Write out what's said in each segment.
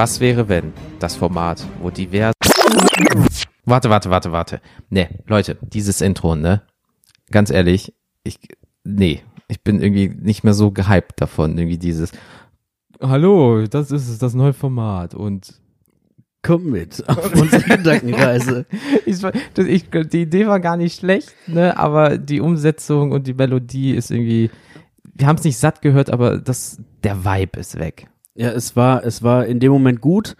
Was wäre, wenn das Format, wo divers. Warte, warte, warte, warte. Nee, Leute, dieses Intro, ne? Ganz ehrlich, ich. Nee, ich bin irgendwie nicht mehr so gehypt davon. Irgendwie dieses. Hallo, das ist es, das neue Format. Und Komm mit auf unsere Gedankenreise. ich, das, ich, die Idee war gar nicht schlecht, ne? Aber die Umsetzung und die Melodie ist irgendwie. Wir haben es nicht satt gehört, aber das, der Vibe ist weg. Ja, es war, es war in dem Moment gut,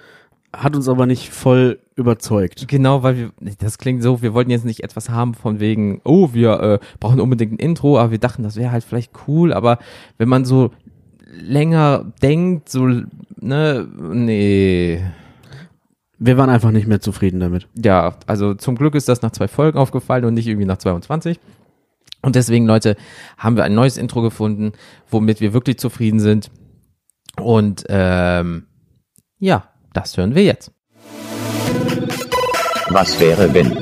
hat uns aber nicht voll überzeugt. Genau, weil wir, das klingt so, wir wollten jetzt nicht etwas haben von wegen, oh, wir äh, brauchen unbedingt ein Intro, aber wir dachten, das wäre halt vielleicht cool, aber wenn man so länger denkt, so, ne, nee. Wir waren einfach nicht mehr zufrieden damit. Ja, also zum Glück ist das nach zwei Folgen aufgefallen und nicht irgendwie nach 22. Und deswegen, Leute, haben wir ein neues Intro gefunden, womit wir wirklich zufrieden sind. Und ähm, ja, das hören wir jetzt. Was wäre wenn?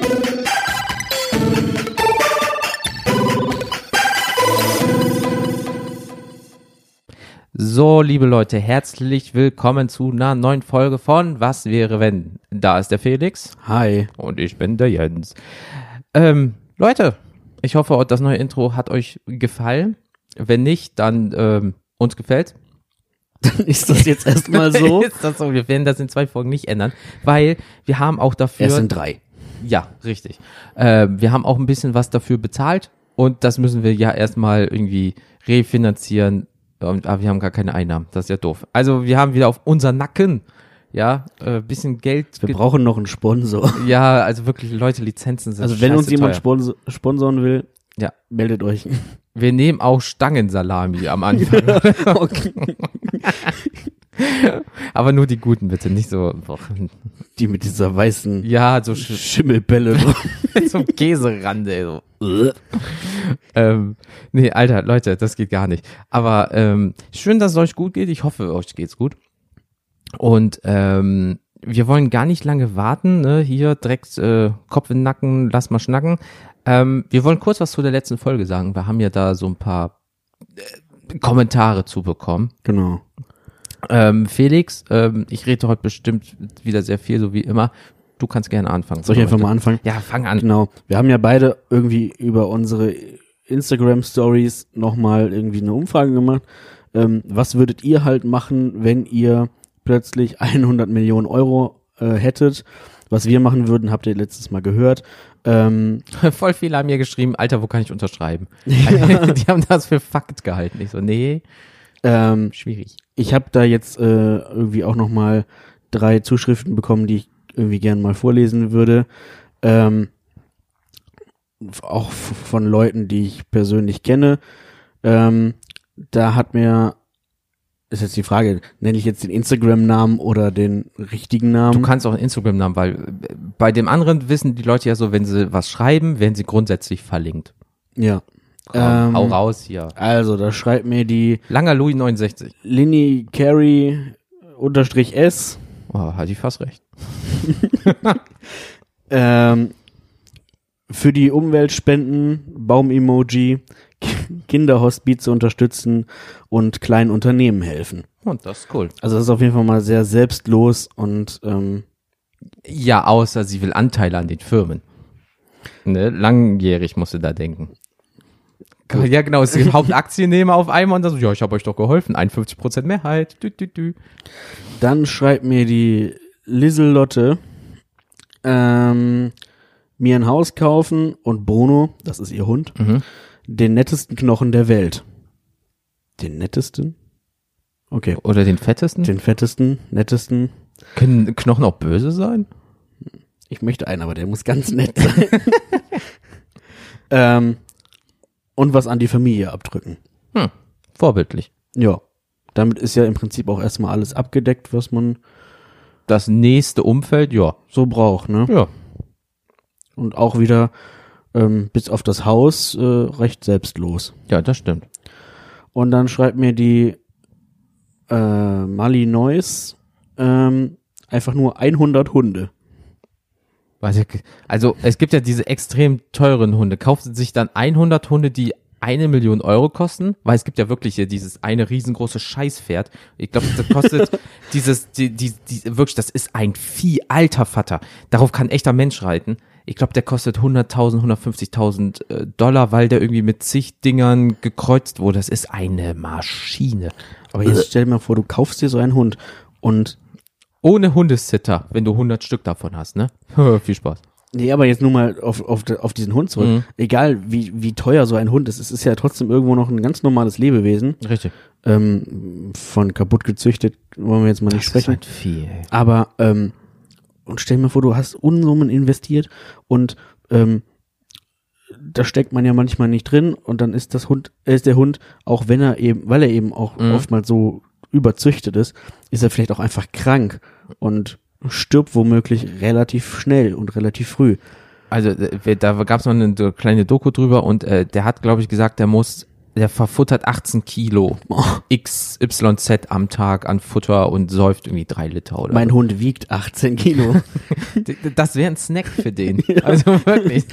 So, liebe Leute, herzlich willkommen zu einer neuen Folge von Was wäre wenn? Da ist der Felix Hi. und ich bin der Jens. Ähm, Leute, ich hoffe, das neue Intro hat euch gefallen. Wenn nicht, dann ähm, uns gefällt. Dann ist das jetzt erstmal so. ist das so? Wir werden das in zwei Folgen nicht ändern, weil wir haben auch dafür. Erst in drei. Ja, richtig. Äh, wir haben auch ein bisschen was dafür bezahlt und das müssen wir ja erstmal irgendwie refinanzieren. Und, aber wir haben gar keine Einnahmen. Das ist ja doof. Also wir haben wieder auf unser Nacken, ja, äh, bisschen Geld. Wir brauchen noch einen Sponsor. ja, also wirklich Leute, Lizenzen sind Also wenn uns jemand teuer. sponsor sponsoren will, Ja. meldet euch. Wir nehmen auch Stangensalami am Anfang. okay. aber nur die guten bitte, nicht so. boah. Die mit dieser weißen Ja, so, sch Schimmelbälle so Käserande. So. Ähm, nee, Alter, Leute, das geht gar nicht. Aber ähm, schön, dass es euch gut geht. Ich hoffe, euch geht's gut. Und ähm, wir wollen gar nicht lange warten. Ne? Hier direkt äh, Kopf in den Nacken, lass mal schnacken. Ähm, wir wollen kurz was zu der letzten Folge sagen. Wir haben ja da so ein paar äh, Kommentare zu bekommen. genau. Ähm, Felix, ähm, ich rede heute bestimmt wieder sehr viel, so wie immer. Du kannst gerne anfangen. Soll ich einfach mal anfangen? Ja, fang an. Genau. Wir haben ja beide irgendwie über unsere Instagram Stories nochmal irgendwie eine Umfrage gemacht. Ähm, was würdet ihr halt machen, wenn ihr plötzlich 100 Millionen Euro äh, hättet? Was wir machen würden, habt ihr letztes Mal gehört. Ähm, Voll viele haben mir geschrieben, Alter, wo kann ich unterschreiben? Die haben das für Fakt gehalten. Ich so, nee, ähm, schwierig. ich habe da jetzt äh, irgendwie auch nochmal drei Zuschriften bekommen, die ich irgendwie gern mal vorlesen würde. Ähm, auch von Leuten, die ich persönlich kenne. Ähm, da hat mir, ist jetzt die Frage, nenne ich jetzt den Instagram-Namen oder den richtigen Du Namen? kannst auch einen Instagram-Namen, weil äh, bei dem anderen wissen die Leute ja so, wenn sie was schreiben, werden sie grundsätzlich verlinkt. ja. Hau, Ähm, hau raus hier. Also, da schreibt mir die Langer Louis 69. Linny Carey unterstrich S. Oh, hat die fast recht. Ähm, für die Umwelt spenden, Baum-Emoji, Kinderhospize unterstützen und kleinen Unternehmen helfen. Und das ist cool. Also das ist auf jeden Fall mal sehr selbstlos und ähm, Ja, außer sie will Anteile an den Firmen. Ne? Langjährig musst du da denken. Ja, genau, es ist Hauptaktiennehmer auf einmal und das so, ja, ich habe euch doch geholfen, 51% Mehrheit. Dü, dü, dü. dann schreibt mir die Liselotte, ähm, mir ein Haus kaufen und Bruno, das ist ihr Hund, Mhm. Den nettesten Knochen der Welt. Den nettesten? Okay. Oder den fettesten? Den fettesten, nettesten. Können Knochen auch böse sein? Ich möchte einen, aber der muss ganz nett sein. ähm, und was an die Familie abdrücken. Hm, vorbildlich. Ja. Damit ist ja im Prinzip auch erstmal alles abgedeckt, was man Das nächste Umfeld, ja. so braucht, ne? Ja. Und auch wieder ähm, bis auf das Haus äh, recht selbstlos. Ja, das stimmt. Und dann schreibt mir die äh, Mali Neuss ähm, einfach nur 100 Hunde. Also, es gibt ja diese extrem teuren Hunde. Sie sich dann 100 Hunde, die eine Million Euro kosten, weil es gibt ja wirklich hier dieses eine riesengroße Scheißpferd. Ich glaube, das kostet dieses, die, die, die, wirklich, das ist ein Vieh, alter Vater. Darauf kann echter Mensch reiten. Ich glaube, der kostet 100.000, 150.000 äh, Dollar, weil der irgendwie mit zig Dingern gekreuzt wurde. Das ist eine Maschine. Aber jetzt stell dir mal vor, du kaufst dir so einen Hund und Ohne Hundesitter, wenn du 100 Stück davon hast, ne? Viel Spaß. Nee, aber jetzt nur mal auf, auf, auf diesen Hund zurück. Mhm. Egal, wie, wie teuer so ein Hund ist, es ist ja trotzdem irgendwo noch ein ganz normales Lebewesen. Richtig. Ähm, von kaputt gezüchtet wollen wir jetzt mal nicht sprechen. halt viel, ey. Aber, ähm, und stell dir mal vor, du hast Unsummen investiert und ähm, da steckt man ja manchmal nicht drin und dann ist das Hund, äh, ist der Hund, auch wenn er eben, weil er eben auch Mhm. oftmals so überzüchtet ist, ist er vielleicht auch einfach krank und stirbt womöglich relativ schnell und relativ früh. Also äh, da gab es noch eine kleine Doku drüber und äh, der hat, glaube ich, gesagt, der muss, der verfuttert 18 Kilo XYZ am Tag an Futter und säuft irgendwie drei Liter oder Mein so. Hund wiegt 18 Kilo. Das wäre ein Snack für den. Also wirklich.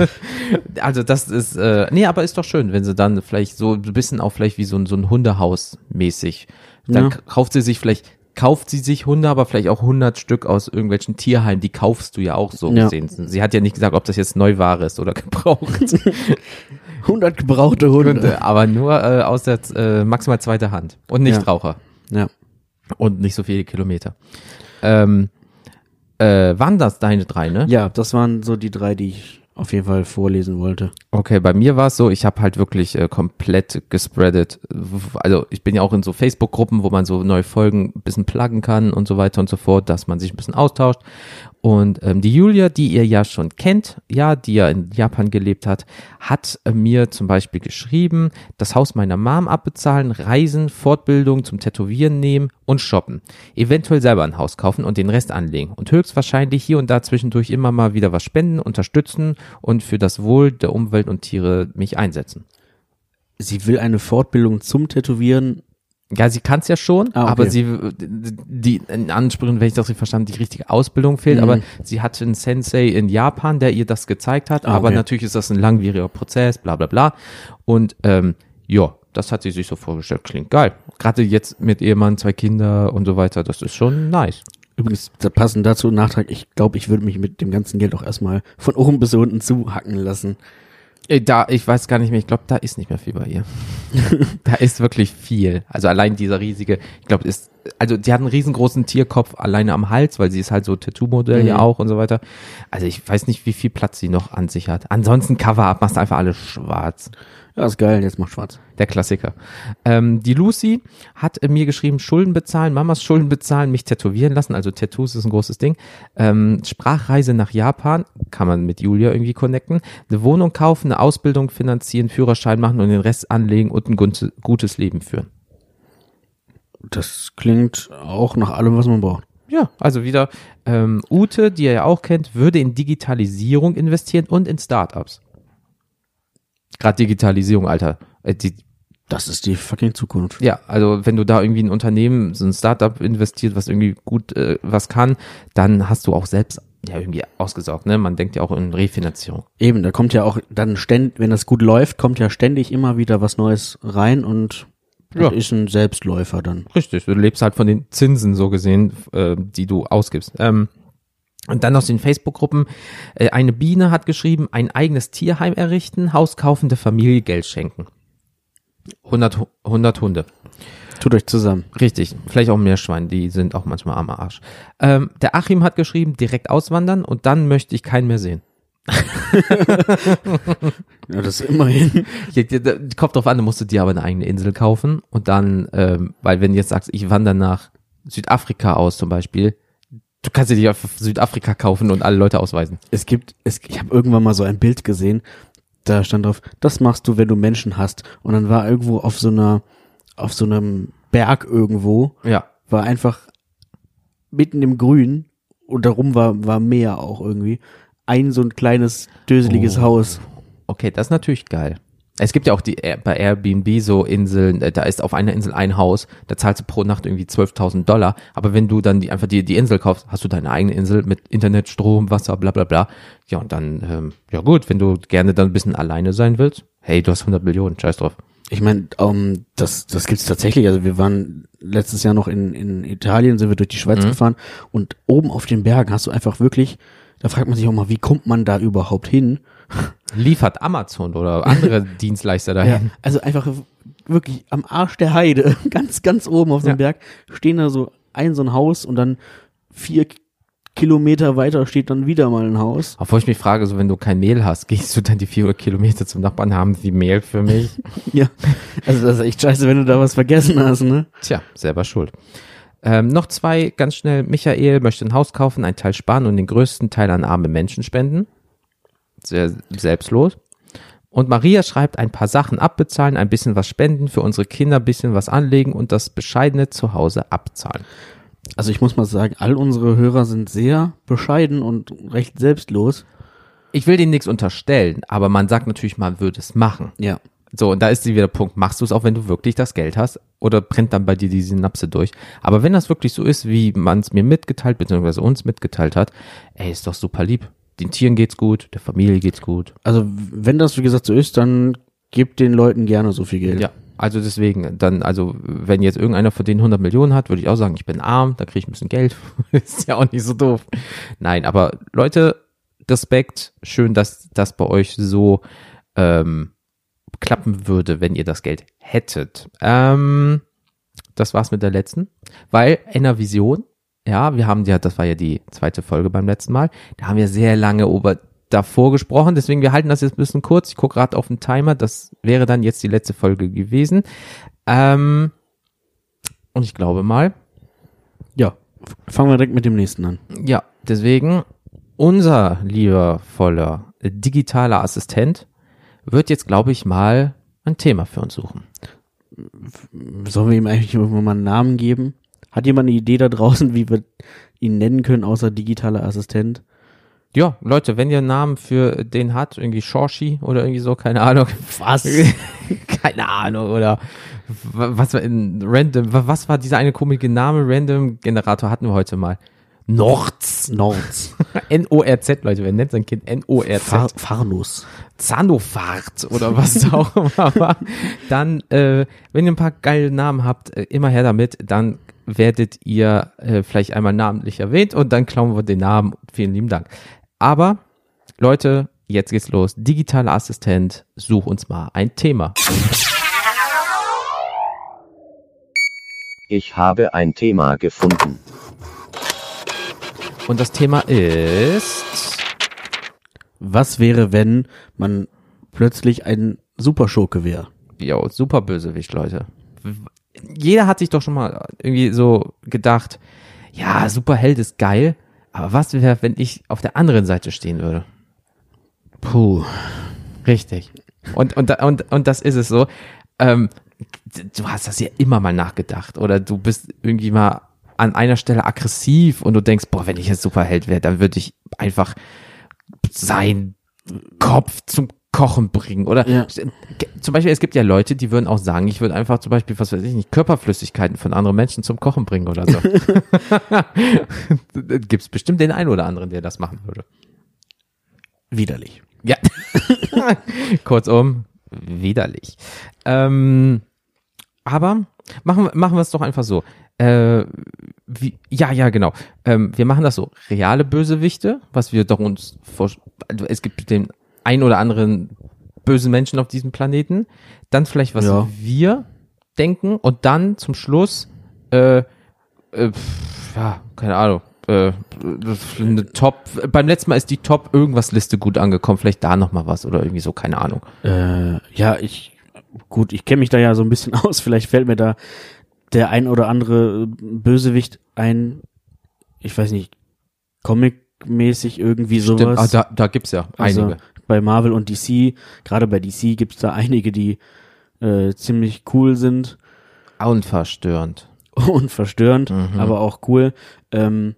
Also das ist, äh, nee, aber ist doch schön, wenn sie dann vielleicht so ein bisschen auch vielleicht wie so ein, so ein Hundehaus mäßig. Dann Ja. kauft sie sich vielleicht, kauft sie sich Hunde, aber vielleicht auch 100 Stück aus irgendwelchen Tierheimen, die kaufst du ja auch so Ja. gesehen. Sie hat ja nicht gesagt, ob das jetzt Neuware ist oder gebraucht. 100 gebrauchte Hunde. Hunde, aber nur äh, aus der äh, maximal zweite Hand und nicht Ja. Raucher Ja. und nicht so viele Kilometer. Ähm, äh, waren das deine drei, ne? ja, das waren so die drei, die ich auf jeden Fall vorlesen wollte. Okay, bei mir war es so, ich habe halt wirklich äh, komplett gespreadet. Also ich bin ja auch in so Facebook-Gruppen, wo man so neue Folgen ein bisschen pluggen kann und so weiter und so fort, dass man sich ein bisschen austauscht. Und ähm, die Julia, die ihr ja schon kennt, ja, die ja in Japan gelebt hat, hat äh, mir zum Beispiel geschrieben, das Haus meiner Mom abbezahlen, Reisen, Fortbildung zum Tätowieren nehmen und shoppen. Eventuell selber ein Haus kaufen und den Rest anlegen. Und höchstwahrscheinlich hier und da zwischendurch immer mal wieder was spenden, unterstützen und für das Wohl der Umwelt und Tiere mich einsetzen. Sie will eine Fortbildung zum Tätowieren. Ja, sie kann es ja schon, Ah, okay. aber sie, die, in Ansprüchen, wenn ich das richtig verstanden, die richtige Ausbildung fehlt, Mhm. aber sie hatte einen Sensei in Japan, der ihr das gezeigt hat, Ah, aber okay. natürlich ist das ein langwieriger Prozess, bla bla bla. Und ähm, ja, das hat sie sich so vorgestellt, klingt geil. Gerade jetzt mit Ehemann, zwei Kinder und so weiter, das ist schon nice. Übrigens, da passend dazu ein Nachtrag, ich glaube, ich würde mich mit dem ganzen Geld auch erstmal von oben bis unten zuhacken lassen. Äh, Da, ich weiß gar nicht mehr, ich glaube, da ist nicht mehr viel bei ihr. da ist wirklich viel. Also allein dieser riesige, ich glaube, ist, also die hat einen riesengroßen Tierkopf alleine am Hals, weil sie ist halt so Tattoo-Modell Mhm. ja auch und so weiter. Also ich weiß nicht, wie viel Platz sie noch an sich hat. Ansonsten Cover-Up, machst einfach alles schwarz. Ja, ist geil, jetzt macht schwarz. Der Klassiker. Ähm, die Lucy hat mir geschrieben, Schulden bezahlen, Mamas Schulden bezahlen, mich tätowieren lassen. Also Tattoos ist ein großes Ding. Ähm, Sprachreise nach Japan, kann man mit Julia irgendwie connecten. Eine Wohnung kaufen, eine Ausbildung finanzieren, Führerschein machen und den Rest anlegen und ein gutes Leben führen. Das klingt auch nach allem, was man braucht. Ja, also wieder ähm, Ute, die ihr ja auch kennt, würde in Digitalisierung investieren und in Startups. Gerade Digitalisierung, Alter. Äh, die, Das ist die fucking Zukunft. Ja, also wenn du da irgendwie ein Unternehmen, so ein Startup investiert, was irgendwie gut äh, was kann, dann hast du auch selbst ja irgendwie ausgesorgt, ne? Man denkt ja auch in Refinanzierung. Eben, da kommt ja auch dann ständig, wenn das gut läuft, kommt ja ständig immer wieder was Neues rein und Ja. ist ein Selbstläufer dann. Richtig, du lebst halt von den Zinsen so gesehen, äh, die du ausgibst. Ähm, und dann aus den Facebook-Gruppen, äh, eine Biene hat geschrieben, ein eigenes Tierheim errichten, Haus kaufen, der Familie Geld schenken. 100, Hu- 100 Hunde. Tut euch zusammen. Richtig, vielleicht auch Meerschwein, die sind auch manchmal am Arsch. Ähm, der Achim hat geschrieben, direkt auswandern und dann möchte ich keinen mehr sehen. Ja, das ist immerhin. Kommt drauf an, du musst du dir aber eine eigene Insel kaufen und dann, ähm, weil wenn du jetzt sagst, ich wandere nach Südafrika aus zum Beispiel, du kannst dir nicht auf Südafrika kaufen und alle Leute ausweisen. Es gibt, es, ich habe irgendwann mal so ein Bild gesehen, da stand drauf, das machst du, wenn du Menschen hast. Und dann war irgendwo auf so einer, auf so einem Berg irgendwo, Ja. war einfach mitten im Grün und darum war, war Meer auch irgendwie. Ein so ein kleines, döseliges Oh. Haus. Okay, das ist natürlich geil. Es gibt ja auch die Air- bei Airbnb so Inseln, äh, da ist auf einer Insel ein Haus, da zahlst du pro Nacht irgendwie 12.000 Dollar, aber wenn du dann die, einfach die, die Insel kaufst, hast du deine eigene Insel mit Internet, Strom, Wasser, bla bla bla. Ja, und dann, ähm, ja gut, wenn du gerne dann ein bisschen alleine sein willst, Hey, du hast 100 Millionen, scheiß drauf. Ich meine, um, das, das gibt's tatsächlich. Also wir waren letztes Jahr noch in, in Italien, sind wir durch die Schweiz Mhm. gefahren und oben auf den Bergen hast du einfach wirklich, da fragt man sich auch mal, wie kommt man da überhaupt hin? Liefert Amazon oder andere Dienstleister dahin. Also einfach wirklich am Arsch der Heide, ganz, ganz oben auf einem Ja. Berg, stehen da so ein so ein Haus und dann vier Kilometer weiter steht dann wieder mal ein Haus. Obwohl ich mich frage, so wenn du kein Mehl hast, gehst du dann die 400 Kilometer zum Nachbarn, haben sie Mehl für mich? Ja. Also das ist echt scheiße, wenn du da was vergessen hast, ne? Tja, selber schuld. Ähm, noch zwei, ganz schnell. Michael möchte ein Haus kaufen, einen Teil sparen und den größten Teil an arme Menschen spenden. Sehr selbstlos. Und Maria schreibt ein paar Sachen abbezahlen, ein bisschen was spenden, für unsere Kinder ein bisschen was anlegen und das bescheidene Zuhause abzahlen. Also ich muss mal sagen, all unsere Hörer sind sehr bescheiden und recht selbstlos. Ich will denen nichts unterstellen, aber man sagt natürlich, man würde es machen. Ja. So, und da ist wieder der Punkt, machst du es auch, wenn du wirklich das Geld hast oder brennt dann bei dir die Synapse durch? Aber wenn das wirklich so ist, wie man es mir mitgeteilt, beziehungsweise uns mitgeteilt hat, ey, ist doch super lieb. Den Tieren geht's gut, der Familie geht's gut. Also wenn das wie gesagt so ist, dann gebt den Leuten gerne so viel Geld. Ja, also deswegen, dann, also wenn jetzt irgendeiner von denen 100 Millionen hat, würde ich auch sagen, ich bin arm, da kriege ich ein bisschen Geld. ist ja auch nicht so doof. Nein, aber Leute, Respekt, schön, dass das bei euch so ähm, klappen würde, wenn ihr das Geld hättet. Ähm, das war's mit der letzten, weil Vision, ja, wir haben ja, das war ja die zweite Folge beim letzten Mal, da haben wir sehr lange über davor gesprochen, deswegen wir halten das jetzt ein bisschen kurz. Ich gucke gerade auf den Timer, das wäre dann jetzt die letzte Folge gewesen. Ähm, und ich glaube mal, ja. Fangen wir direkt mit dem nächsten an. ja, deswegen unser liebevoller digitaler Assistent wird jetzt, glaube ich, mal ein Thema für uns suchen. Sollen wir ihm eigentlich irgendwann mal einen Namen geben? Hat jemand eine Idee da draußen, wie wir ihn nennen können, außer digitaler Assistent? Ja, Leute, wenn ihr einen Namen für den hat, irgendwie Shorshi oder irgendwie so, keine Ahnung. Was? keine Ahnung, oder was war in Random, wa- was war dieser eine komische Name? Random Generator hatten wir heute mal. Nords. Nords. N-O-R-Z, Leute, wer nennt sein Kind Far N-O-R-Z? Farnus. Zanofahrt oder was auch immer war. Dann, äh, wenn ihr ein paar geile Namen habt, äh, immer her damit, dann werdet ihr äh, vielleicht einmal namentlich erwähnt und dann klauen wir den Namen. Vielen lieben Dank. Aber, Leute, jetzt geht's los. Digitaler Assistent, such uns mal ein Thema. Ich habe ein Thema gefunden. Und das Thema ist, Was wäre, wenn man plötzlich ein Superschurke wäre? jo, super Bösewicht, Leute. Jeder hat sich doch schon mal irgendwie so gedacht, ja, Superheld ist geil, aber was wäre, wenn ich auf der anderen Seite stehen würde? Puh. Richtig. Und, und, und, und das ist es so. Ähm, du hast das ja immer mal nachgedacht oder du bist irgendwie mal an einer Stelle aggressiv und du denkst, boah, wenn ich jetzt Superheld wäre, dann würde ich einfach seinen Kopf zum Kochen bringen oder Ja. zum Beispiel, es gibt ja Leute, die würden auch sagen, ich würde einfach zum Beispiel, was weiß ich nicht, Körperflüssigkeiten von anderen Menschen zum Kochen bringen oder so. Gibt es bestimmt den einen oder anderen, der das machen würde. Widerlich. Ja. Kurzum, widerlich. Ähm, aber machen, wir- machen wir es doch einfach so. Äh, wie, ja, ja, genau. Ähm, wir machen das so. Reale Bösewichte, was wir doch uns vor, also es gibt den ein oder anderen bösen Menschen auf diesem Planeten. Dann vielleicht, was Ja. wir denken und dann zum Schluss, äh, äh, ja, keine Ahnung, äh, eine Top, beim letzten Mal ist die Top irgendwas Liste gut angekommen, vielleicht da noch mal was oder irgendwie so, keine Ahnung. Äh, ja, ich, gut, ich kenne mich da ja so ein bisschen aus. Vielleicht fällt mir da der ein oder andere Bösewicht ein. Ich weiß nicht, Comic-mäßig irgendwie Stimmt, sowas. ah, da, da gibt's ja Also einige. Bei Marvel und DC, gerade bei DC gibt's da einige, die äh, ziemlich cool sind Unverstörend. und verstörend, Mhm. aber auch cool. Ähm,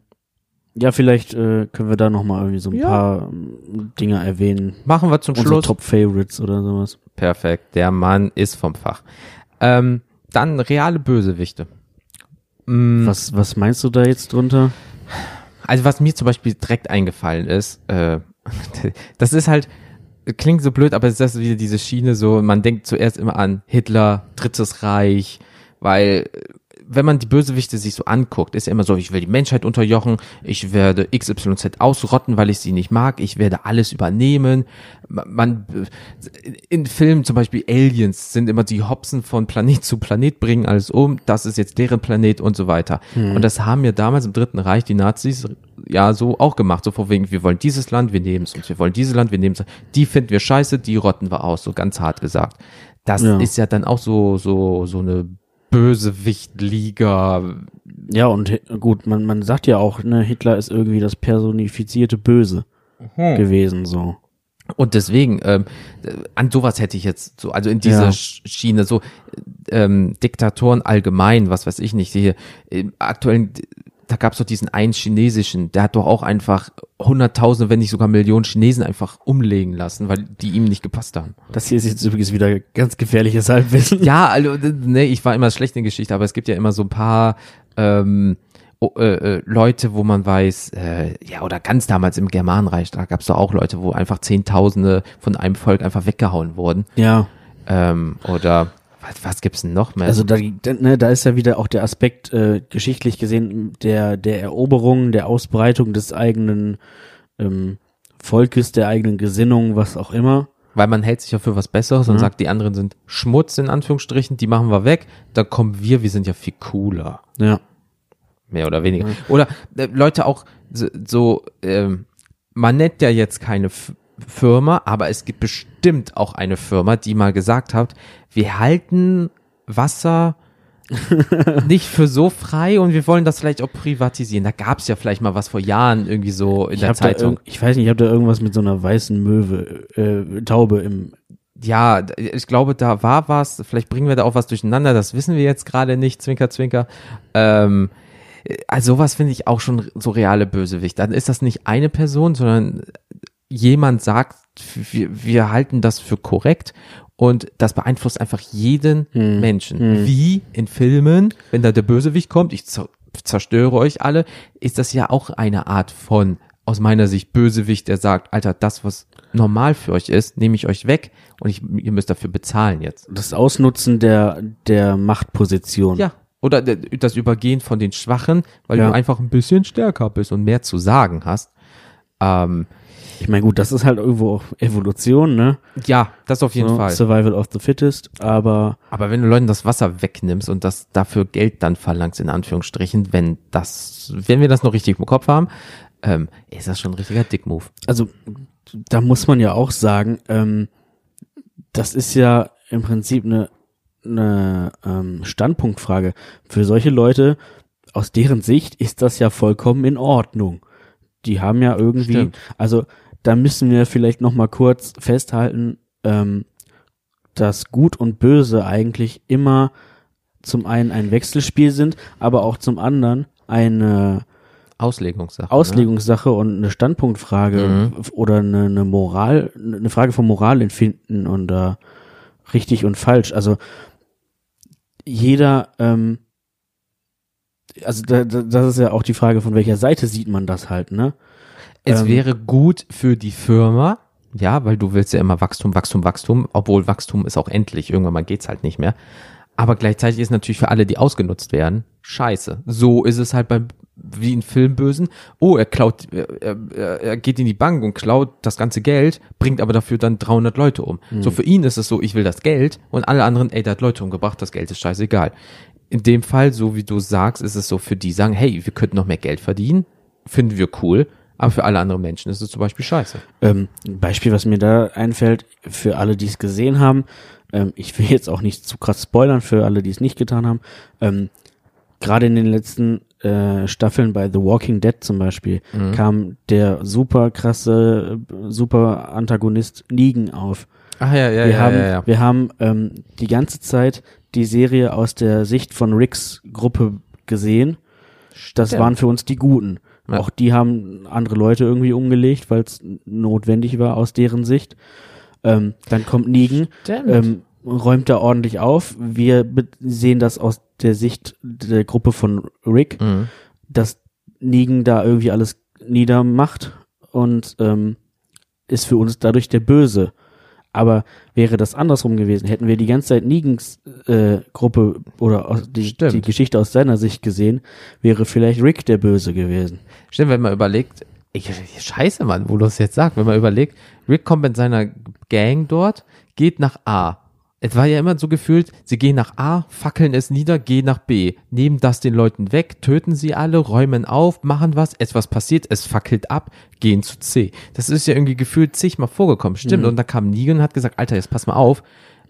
ja, vielleicht äh, können wir da noch mal irgendwie so ein Ja. paar ähm, Dinge erwähnen. Machen wir zum Unsere Schluss. Top Favorites oder sowas. Perfekt, der Mann ist vom Fach. Ähm, dann reale Bösewichte. Mm, Was, was meinst du da jetzt drunter? Also was mir zum Beispiel direkt eingefallen ist, äh, das ist halt, klingt so blöd, aber es ist wieder diese Schiene so, man denkt zuerst immer an Hitler, Drittes Reich, weil wenn man die Bösewichte sich so anguckt, ist ja immer so, ich will die Menschheit unterjochen, ich werde XYZ ausrotten, weil ich sie nicht mag, ich werde alles übernehmen. Man, in Filmen zum Beispiel Aliens sind immer die Hopsen von Planet zu Planet, bringen alles um, das ist jetzt deren Planet und so weiter. Hm. Und das haben ja damals im Dritten Reich die Nazis ja so auch gemacht, so vor wegen, wir wollen dieses Land, wir nehmen es uns, wir wollen dieses Land, wir nehmen es, die finden wir scheiße, die rotten wir aus, so ganz hart gesagt. Das Ja. ist ja dann auch so, so, so eine Bösewicht-Liga. Ja, und gut, man, man sagt ja auch, ne, Hitler ist irgendwie das personifizierte Böse gewesen, so. Und deswegen, ähm, äh, an sowas hätte ich jetzt so, also in dieser Ja. Sch- Schiene, so ähm, Diktatoren allgemein, was weiß ich nicht, hier im aktuellen, da gab es doch diesen einen chinesischen, der hat doch auch einfach hunderttausende, wenn nicht sogar Millionen Chinesen einfach umlegen lassen, weil die ihm nicht gepasst haben. Das hier ist jetzt übrigens wieder ganz gefährliches Halbwissen. Ja, also, ne, ich war immer schlecht in Geschichte, aber es gibt ja immer so ein paar ähm, o- äh, äh, Leute, wo man weiß, äh, ja, oder ganz damals im Germanenreich, da gab es doch auch Leute, wo einfach Zehntausende von einem Volk einfach weggehauen wurden. Ja, Ähm, oder was, was gibt's denn noch mehr? also da, ne, da ist ja wieder auch der Aspekt, äh, geschichtlich gesehen, der, der Eroberung, der Ausbreitung des eigenen ähm, Volkes, der eigenen Gesinnung, was auch immer. Weil man hält sich ja für was Besseres und Mhm. sagt, die anderen sind Schmutz in Anführungsstrichen, die machen wir weg, da kommen wir, wir sind ja viel cooler. Ja. Mehr oder weniger. Oder äh, Leute auch so, so ähm, man nennt ja jetzt keine Firma, aber es gibt bestimmt auch eine Firma, die mal gesagt hat, wir halten Wasser nicht für so frei und wir wollen das vielleicht auch privatisieren. Da gab es ja vielleicht mal was vor Jahren irgendwie so in Ich, der Zeitung. ich weiß nicht, ich habe da irgendwas mit so einer weißen Möwe, äh, Taube im. Ja, ich glaube, da war was. Vielleicht bringen wir da auch was durcheinander. Das wissen wir jetzt gerade nicht. Zwinker, zwinker. Ähm, also sowas finde ich auch schon so reale Bösewicht. Dann ist das nicht eine Person, sondern jemand sagt, wir, wir halten das für korrekt und das beeinflusst einfach jeden Menschen. Wie in Filmen, wenn da der Bösewicht kommt, ich zer zerstöre euch alle, ist das ja auch eine Art von, aus meiner Sicht, Bösewicht, der sagt, Alter, das, was normal für euch ist, nehme ich euch weg und ich, ihr müsst dafür bezahlen jetzt. Das Ausnutzen der, der Machtposition. Ja. Oder das Übergehen von den Schwachen, weil Ja. du einfach ein bisschen stärker bist und mehr zu sagen hast. Ähm, Ich meine, gut, das ist halt irgendwo auch Evolution, ne? ja, das auf jeden so, Fall. Survival of the fittest, aber Aber wenn du Leuten das Wasser wegnimmst und das dafür Geld dann verlangst, in Anführungsstrichen, wenn das, wenn wir das noch richtig im Kopf haben, ähm, ist das schon ein richtiger Dickmove. also da muss man ja auch sagen, ähm, das ist ja im Prinzip eine, eine ähm, Standpunktfrage. Für solche Leute, aus deren Sicht ist das ja vollkommen in Ordnung. Die haben ja irgendwie, Stimmt. also da müssen wir vielleicht noch mal kurz festhalten, ähm, dass Gut und Böse eigentlich immer zum einen ein Wechselspiel sind, aber auch zum anderen eine Auslegungssache. Auslegungssache und eine Standpunktfrage f- oder eine, eine Moral, eine Frage vom Moralempfinden und äh, richtig und falsch. Also jeder, ähm, also da, da, das ist ja auch die Frage, von welcher Seite sieht man das halt, ne? Es Ähm, wäre gut für die Firma, ja, weil du willst ja immer Wachstum, Wachstum, Wachstum, obwohl Wachstum ist auch endlich, irgendwann mal geht's halt nicht mehr. Aber gleichzeitig ist natürlich für alle, die ausgenutzt werden, scheiße. So ist es halt beim, wie in Filmbösen. Oh, er klaut, er, er, er geht in die Bank und klaut das ganze Geld, bringt aber dafür dann 300 Leute um. So für ihn ist es so, ich will das Geld und alle anderen, ey, der hat Leute umgebracht, das Geld ist scheißegal. In dem Fall, so wie du sagst, ist es so für die sagen, hey, wir könnten noch mehr Geld verdienen, finden wir cool, aber für alle anderen Menschen ist es zum Beispiel scheiße. Ähm, ein Beispiel, was mir da einfällt, für alle, die es gesehen haben, ähm, ich will jetzt auch nicht zu krass spoilern für alle, die es nicht getan haben, ähm, gerade in den letzten äh, Staffeln bei The Walking Dead zum Beispiel kam der super krasse, super Antagonist Negan auf. Ach ja, ja, wir ja, haben, ja, ja. wir haben ähm, die ganze Zeit die Serie aus der Sicht von Ricks Gruppe gesehen. Das Stimmt. waren für uns die Guten. Ja. Auch die haben andere Leute irgendwie umgelegt, weil es notwendig war aus deren Sicht. Ähm, dann kommt Negan, ähm, räumt da ordentlich auf. Wir sehen das aus der Sicht der Gruppe von Rick, Mhm. dass Negan da irgendwie alles niedermacht und ähm, ist für uns dadurch der Böse. Aber wäre das andersrum gewesen, hätten wir die ganze Zeit Negans äh, Gruppe oder die, die Geschichte aus seiner Sicht gesehen, wäre vielleicht Rick der Böse gewesen. Stimmt, wenn man überlegt, ich, scheiße, Mann, wo du es jetzt sagst, wenn man überlegt, Rick kommt mit seiner Gang dort, geht nach A. Es war ja immer so gefühlt, sie gehen nach A, fackeln es nieder, gehen nach B, nehmen das den Leuten weg, töten sie alle, räumen auf, machen was, etwas passiert, es fackelt ab, gehen zu C. Das ist ja irgendwie gefühlt zigmal vorgekommen, stimmt. Und da kam Negan und hat gesagt, Alter, jetzt pass mal auf,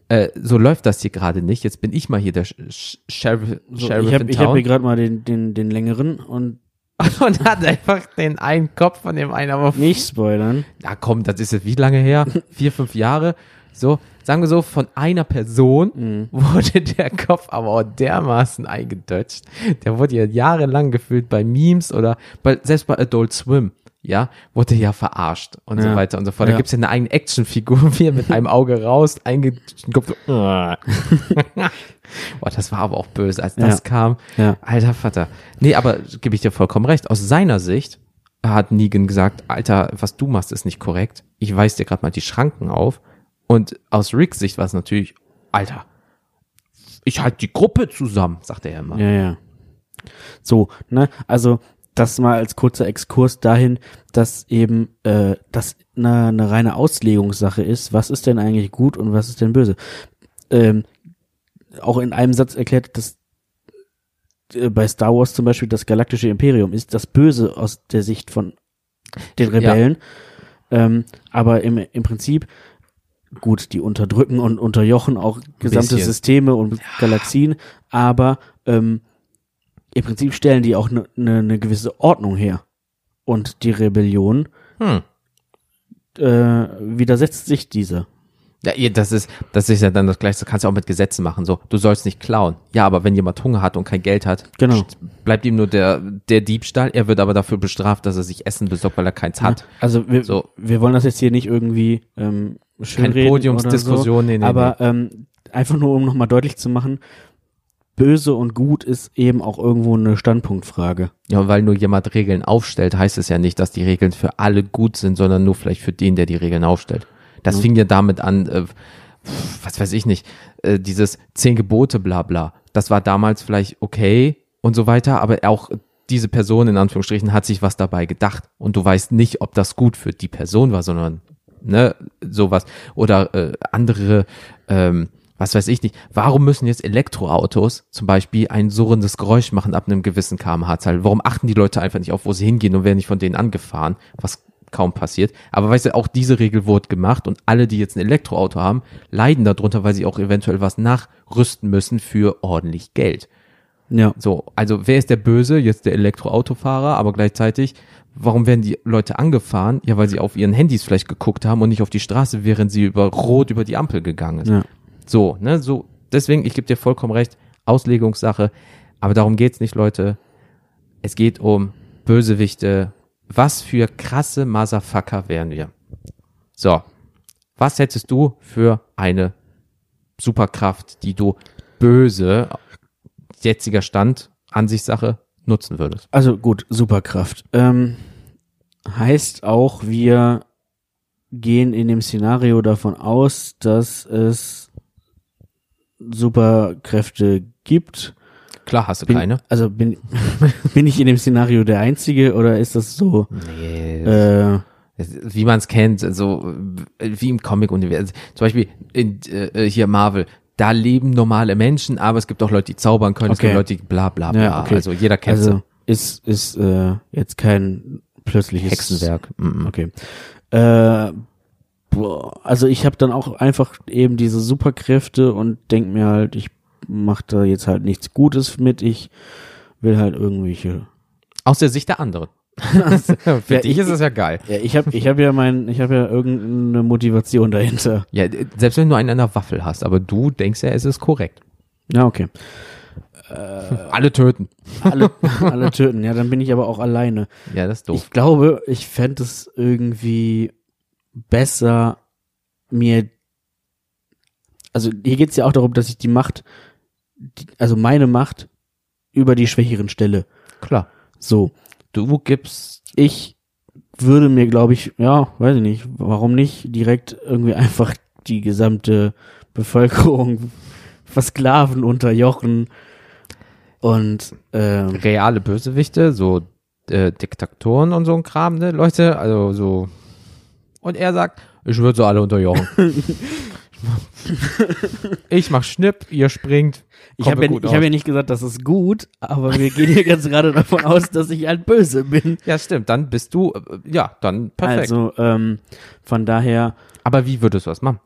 äh, so läuft das hier gerade nicht, jetzt bin ich mal hier der Sh Sh Sheriff, So, Sheriff ich habe hab hier gerade mal den, den, den längeren und und hat einfach den einen Kopf von dem einen aber nicht spoilern. na komm, das ist jetzt wie lange her? Vier, fünf Jahre. So, sagen wir so, von einer Person Mhm. wurde der Kopf aber auch dermaßen eingedeutscht. Der wurde ja jahrelang gefühlt bei Memes oder bei, selbst bei Adult Swim, ja, wurde ja verarscht und so Ja. weiter und so fort. Da Ja. gibt's ja eine eigene Actionfigur, wie er mit einem Auge raus, eingedeutschten Kopf. So, Boah, das war aber auch böse, als das Ja. kam. Ja. Alter Vater. Nee, aber gebe ich dir vollkommen recht. Aus seiner Sicht hat Negan gesagt, Alter, was du machst, ist nicht korrekt. Ich weiß dir gerade mal die Schranken auf. Und aus Ricks Sicht war es natürlich, Alter, ich halte die Gruppe zusammen, sagt er ja immer. Ja, ja. So, ne, also das mal als kurzer Exkurs dahin, dass eben äh, das eine, eine reine Auslegungssache ist, was ist denn eigentlich gut und was ist denn böse. Ähm, auch in einem Satz erklärt, dass äh, bei Star Wars zum Beispiel das galaktische Imperium ist das Böse aus der Sicht von den Rebellen. Ähm, aber im, im Prinzip, gut, die unterdrücken und unterjochen auch gesamte bisschen. Systeme und Galaxien, aber ähm, im Prinzip stellen die auch eine ne, ne gewisse Ordnung her. Und die Rebellion Hm. äh, widersetzt sich dieser. Ja, ihr- das ist, das ist ja dann das Gleiche. Das kannst du auch mit Gesetzen machen. So, du sollst nicht klauen. Ja, aber wenn jemand Hunger hat und kein Geld hat, Genau. bleibt ihm nur der, der Diebstahl. Er wird aber dafür bestraft, dass er sich Essen besorgt, weil er keins hat. Also wir, So. wir wollen das jetzt hier nicht irgendwie ähm, schön Keine Podiumsdiskussion, so, nee, nee, aber Ähm, einfach nur um nochmal deutlich zu machen, böse und gut ist eben auch irgendwo eine Standpunktfrage. Ja, weil nur jemand Regeln aufstellt, heißt es ja nicht, dass die Regeln für alle gut sind, sondern nur vielleicht für den, der die Regeln aufstellt. Das fing ja damit an, äh, was weiß ich nicht, äh, dieses zehn Gebote, bla bla. Das war damals vielleicht okay und so weiter, aber auch diese Person in Anführungsstrichen hat sich was dabei gedacht und du weißt nicht, ob das gut für die Person war, sondern ne, sowas. Oder äh, andere, ähm, was weiß ich nicht, warum müssen jetzt Elektroautos zum Beispiel ein surrendes Geräusch machen ab einem gewissen kmh-Zahl? Warum achten die Leute einfach nicht auf, wo sie hingehen und werden nicht von denen angefahren, was kaum passiert? Aber weißt du, auch diese Regel wurde gemacht und alle, die jetzt ein Elektroauto haben, leiden darunter, weil sie auch eventuell was nachrüsten müssen für ordentlich Geld. Ja. So, also wer ist der Böse? Jetzt der Elektroautofahrer, aber gleichzeitig, warum werden die Leute angefahren? Ja, weil sie auf ihren Handys vielleicht geguckt haben und nicht auf die Straße, während sie über Rot über die Ampel gegangen ist. Ja. So, ne, so, deswegen, ich gebe dir vollkommen recht, Auslegungssache, aber darum geht's nicht, Leute. Es geht um Bösewichte. Was für krasse Motherfucker wären wir? So, was hättest du für eine Superkraft, die du böse, jetziger Stand, Ansichtssache, nutzen würdest? Also gut, Superkraft. Ähm, heißt auch, wir gehen in dem Szenario davon aus, dass es Superkräfte gibt. Klar, hast du Bin, keine. Also bin, bin ich in dem Szenario der Einzige oder ist das so? Nee, Äh, Es- wie man es kennt, so äh, wie im Comic-Universum. Zum Beispiel in, äh, hier Marvel, da leben normale Menschen, aber es gibt auch Leute, die zaubern können, es Okay. gibt Leute, die bla bla bla. Ja, okay. Also jeder kennt also ist ist äh, jetzt kein plötzliches Hexenwerk. Mhm. Okay. Äh, boah, also ich habe dann auch einfach eben diese Superkräfte und denk mir halt, ich mach da jetzt halt nichts Gutes mit, ich will halt irgendwelche. Aus der Sicht der anderen. Für Ja, dich ich- ist es ja geil. Ja, ich habe ich hab ja mein, ich habe ja irgendeine Motivation dahinter. Ja, äh, selbst wenn du einen an der Waffel hast, aber du denkst ja, es ist korrekt. Ja, okay. Alle töten. Alle, alle töten, ja, dann bin ich aber auch alleine. Ja, das ist doof. Ich glaube, ich fände es irgendwie besser, mir. Also hier geht es ja auch darum, dass ich die Macht, also meine Macht über die Schwächeren stelle. Klar. So, Du gibst, ich würde mir, glaube ich, ja, weiß ich nicht, warum nicht direkt irgendwie einfach die gesamte Bevölkerung versklaven, unterjochen und ähm, Reale Bösewichte, so äh, Diktatoren und so ein Kram, ne, Leute, also so. Und er sagt, ich würde so alle unterjochen. ich mach Schnipp, ihr springt. ich habe ja, ich hab ja nicht gesagt, das ist gut, aber wir gehen hier ganz gerade davon aus, dass ich halt böse bin. Ja, stimmt, dann bist du, äh, ja, dann perfekt. Also ähm, von daher, Aber wie würdest du das machen?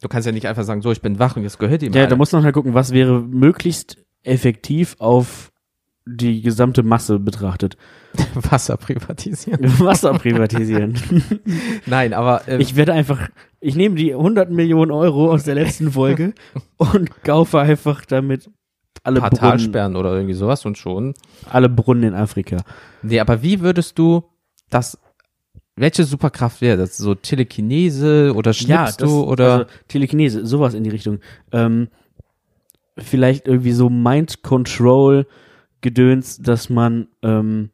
Du kannst ja nicht einfach sagen, so, ich bin wach und jetzt gehört ihm ja, da alle. muss man halt gucken, was wäre möglichst effektiv auf die gesamte Masse betrachtet. Wasser privatisieren. Wasser privatisieren. Nein, aber ähm, Ich werde einfach, ich nehme die 100 Millionen Euro aus der letzten Folge und kaufe einfach damit alle Brunnen, Talsperren oder irgendwie sowas und schon. alle Brunnen in Afrika. Nee, aber wie würdest du das, welche Superkraft wäre das? So Telekinese oder schnippst du oder? also Telekinese, sowas in die Richtung. Ähm, vielleicht irgendwie so Mind Control Gedöns, dass man ähm,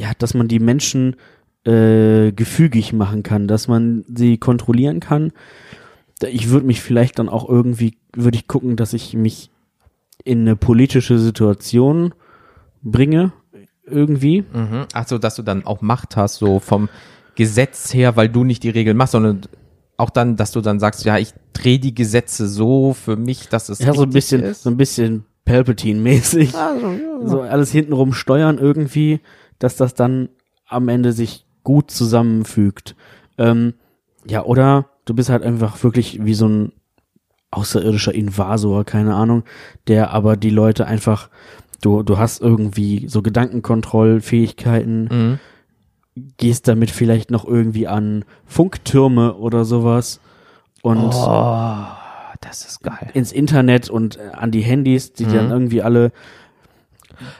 ja, dass man die Menschen äh, gefügig machen kann, dass man sie kontrollieren kann. Ich würde mich vielleicht dann auch irgendwie, würde ich gucken, dass ich mich in eine politische Situation bringe, irgendwie. mhm. Ach so, dass du dann auch Macht hast, so vom Gesetz her, weil du nicht die Regeln machst, sondern auch dann, dass du dann sagst, ja, ich drehe die Gesetze so für mich, dass es Ja, so ein bisschen, ist. so ein bisschen Palpatine-mäßig. Also, ja. so alles hintenrum steuern irgendwie, dass das dann am Ende sich gut zusammenfügt. Ähm, ja, oder du bist halt einfach wirklich wie so ein außerirdischer Invasor, keine Ahnung, der aber die Leute einfach, du, du hast irgendwie so Gedankenkontrollfähigkeiten, Mhm. gehst damit vielleicht noch irgendwie an Funktürme oder sowas und Oh, das ist geil. ins Internet und äh, an die Handys, die Mhm. dann irgendwie alle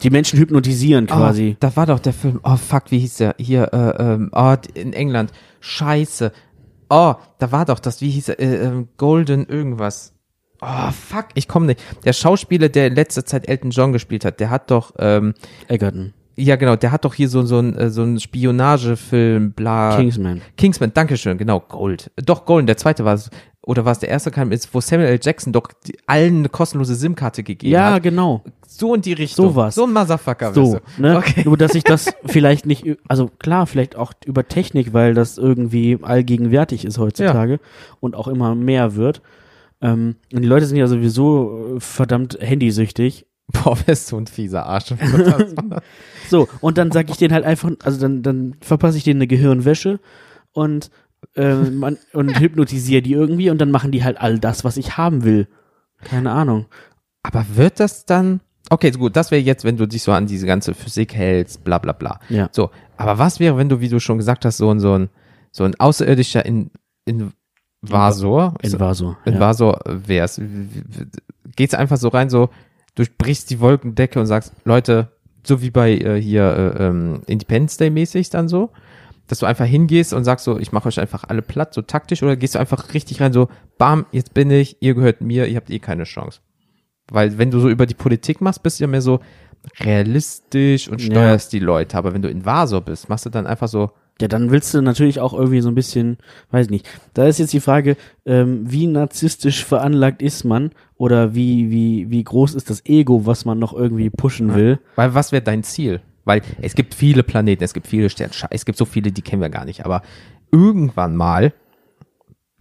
die Menschen hypnotisieren quasi. Oh, da war doch der Film, oh fuck, wie hieß der? Hier, äh, ähm, oh, in England. Scheiße. Oh, da war doch das, wie hieß er? Äh, ähm, Golden irgendwas. Oh, fuck, ich komme nicht. Der Schauspieler, der in letzter Zeit Elton John gespielt hat, der hat doch, ähm, Egerton. ja genau, der hat doch hier so, so ein, äh, so ein Spionagefilm, bla. Kingsman. Kingsman, Dankeschön, genau, Gold. Doch, Golden, der zweite war es, oder war es der erste, kam, ist, wo Samuel L. Jackson doch die, allen eine kostenlose SIM-Karte gegeben Ja, hat. genau. So in die Richtung. Sowas. So ein Motherfucker. So, bist du. ne? Okay. Nur, dass ich das vielleicht nicht, also klar, vielleicht auch über Technik, weil das irgendwie allgegenwärtig ist heutzutage und auch immer mehr wird. Ähm, und die Leute sind ja sowieso äh, verdammt handysüchtig. Boah, wärst du ein fieser Arsch. So, und dann sag ich denen halt einfach, also dann, dann verpasse ich denen eine Gehirnwäsche und, äh, man, und hypnotisiere die irgendwie und dann machen die halt all das, was ich haben will. Keine Ahnung. Aber wird das dann. Okay, gut, das wäre jetzt, wenn du dich so an diese ganze Physik hältst, bla bla bla. Ja. So, aber was wäre, wenn du, wie du schon gesagt hast, so ein, so ein, so ein außerirdischer in, Invasor, Invasor. Ja. Wärst? Geht's einfach so rein, so, du brichst die Wolkendecke und sagst, Leute, so wie bei äh, hier äh, ähm, Independence Day mäßig dann so, dass du einfach hingehst und sagst so, ich mache euch einfach alle platt, so taktisch, oder gehst du einfach richtig rein, so, bam, jetzt bin ich, ihr gehört mir, ihr habt eh keine Chance. Weil wenn du so über die Politik machst, bist du ja mehr so realistisch und Ja. steuerst die Leute. Aber wenn du Invasor bist, machst du dann einfach so, Ja, dann willst du natürlich auch irgendwie so ein bisschen, weiß nicht. Da ist jetzt die Frage, ähm, wie narzisstisch veranlagt ist man oder wie, wie, wie groß ist das Ego, was man noch irgendwie pushen will. weil was wäre dein Ziel? Weil es gibt viele Planeten, es gibt viele Sterne, es gibt so viele, die kennen wir gar nicht. Aber irgendwann mal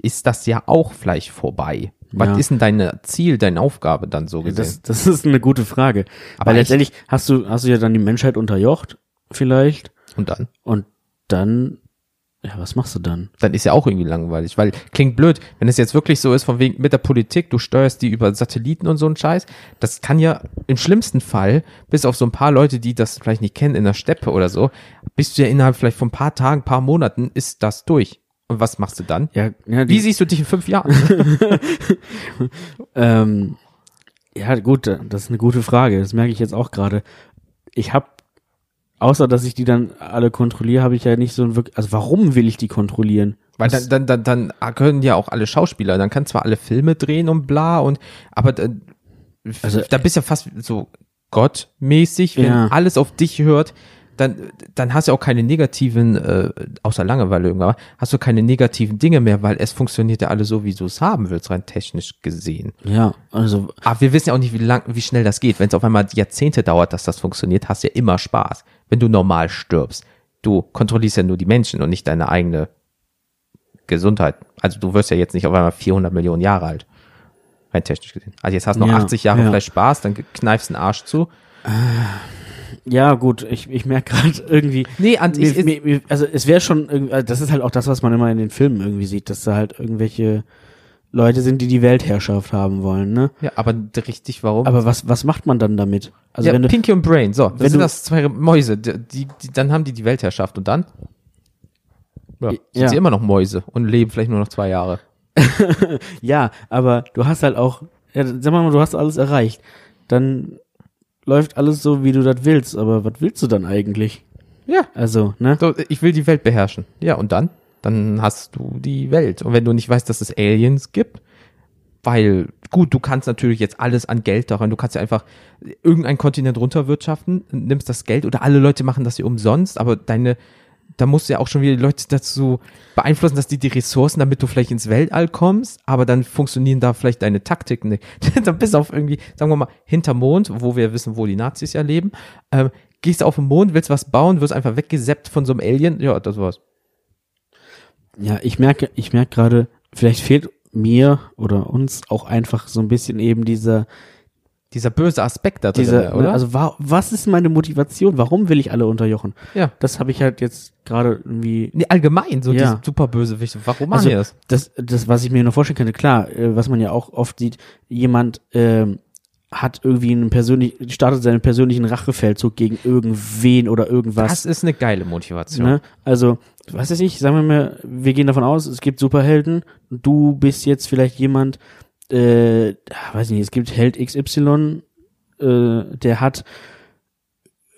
ist das ja auch vielleicht vorbei. Was Ja. ist denn dein Ziel, deine Aufgabe dann so gesehen? Das, das ist eine gute Frage. Aber echt? letztendlich hast du, hast du ja dann die Menschheit unterjocht, vielleicht. und dann? Und dann, ja, was machst du dann? dann ist ja auch irgendwie langweilig, weil klingt blöd, wenn es jetzt wirklich so ist, von wegen mit der Politik, du steuerst die über Satelliten und so ein Scheiß, das kann ja im schlimmsten Fall, bis auf so ein paar Leute, die das vielleicht nicht kennen, in der Steppe oder so, bist du ja innerhalb vielleicht von ein paar Tagen, paar Monaten, ist das durch. Und was machst du dann? Ja, ja Wie siehst du dich in fünf Jahren? ähm, ja, gut, das ist eine gute Frage. Das merke ich jetzt auch gerade. Ich habe, außer dass ich die dann alle kontrolliere, habe ich ja nicht so ein wirklich, also warum will ich die kontrollieren? Weil dann, dann, dann, dann können ja auch alle Schauspieler, dann kann zwar alle Filme drehen und bla und, aber dann, Also- da bist du ja fast so gottmäßig, wenn Ja. alles auf dich hört, dann, dann hast du auch keine negativen, äh, außer Langeweile irgendwann, hast du keine negativen Dinge mehr, weil es funktioniert ja alles so, wie du es haben willst, rein technisch gesehen. Ja, also Aber wir wissen ja auch nicht, wie lang, wie schnell das geht. Wenn es auf einmal Jahrzehnte dauert, dass das funktioniert, hast du ja immer Spaß. Wenn du normal stirbst. Du kontrollierst ja nur die Menschen und nicht deine eigene Gesundheit. Also du wirst ja jetzt nicht auf einmal 400 Millionen Jahre alt. Rein technisch gesehen. Also jetzt hast du noch Ja, 80 Jahre ja. vielleicht Spaß, dann kneifst den Arsch zu. ja gut, ich, ich merke gerade irgendwie. Nee, Ant, ich, Mir, also es wäre schon, das ist halt auch das, was man immer in den Filmen irgendwie sieht, dass da halt irgendwelche Leute sind, die die Weltherrschaft haben wollen, ne? ja, aber richtig, warum? Aber was, was macht man dann damit? Also ja, wenn du, Pinky und Brain, so, das wenn sind du- das zwei Mäuse, die, die, die, dann haben die die Weltherrschaft und dann ja, sind Ja. sie immer noch Mäuse und leben vielleicht nur noch zwei Jahre. ja, aber du hast halt auch, ja, sag mal, du hast alles erreicht. Dann läuft alles so, wie du das willst, aber was willst du dann eigentlich? Ja, Also, ne? so, ich will die Welt beherrschen. Ja, und dann? Dann hast du die Welt. Und wenn du nicht weißt, dass es Aliens gibt, weil, gut, du kannst natürlich jetzt alles an Geld daran, du kannst ja einfach irgendeinen Kontinent runterwirtschaften, nimmst das Geld oder alle Leute machen das hier umsonst, aber deine, da musst du ja auch schon wieder die Leute dazu beeinflussen, dass die die Ressourcen, damit du vielleicht ins Weltall kommst, aber dann funktionieren da vielleicht deine Taktiken nicht. dann bist du auf irgendwie, sagen wir mal, hinter Mond, wo wir wissen, wo die Nazis ja leben, ähm, gehst du auf den Mond, willst was bauen, wirst einfach weggeseppt von so einem Alien, ja, das war's. Ja, ich merke, ich merke gerade, vielleicht fehlt mir oder uns auch einfach so ein bisschen eben dieser, Dieser böse Aspekt da drin, dieser, oder? ne, also wa was ist meine Motivation? Warum will ich alle unterjochen? ja. Das habe ich halt jetzt gerade irgendwie Nee, allgemein, so Ja. super Bösewichte. Warum machen Also, die das? das, das, was ich mir noch vorstellen könnte, klar, äh, was man ja auch oft sieht, jemand ähm, hat irgendwie einen persönlich, startet seinen persönlichen Rachefeldzug gegen irgendwen oder irgendwas. Das ist eine geile Motivation. Ne? Also, was weiß ich, sagen wir mal, wir gehen davon aus, es gibt Superhelden, du bist jetzt vielleicht jemand, äh, weiß nicht, es gibt Held XY, äh, der hat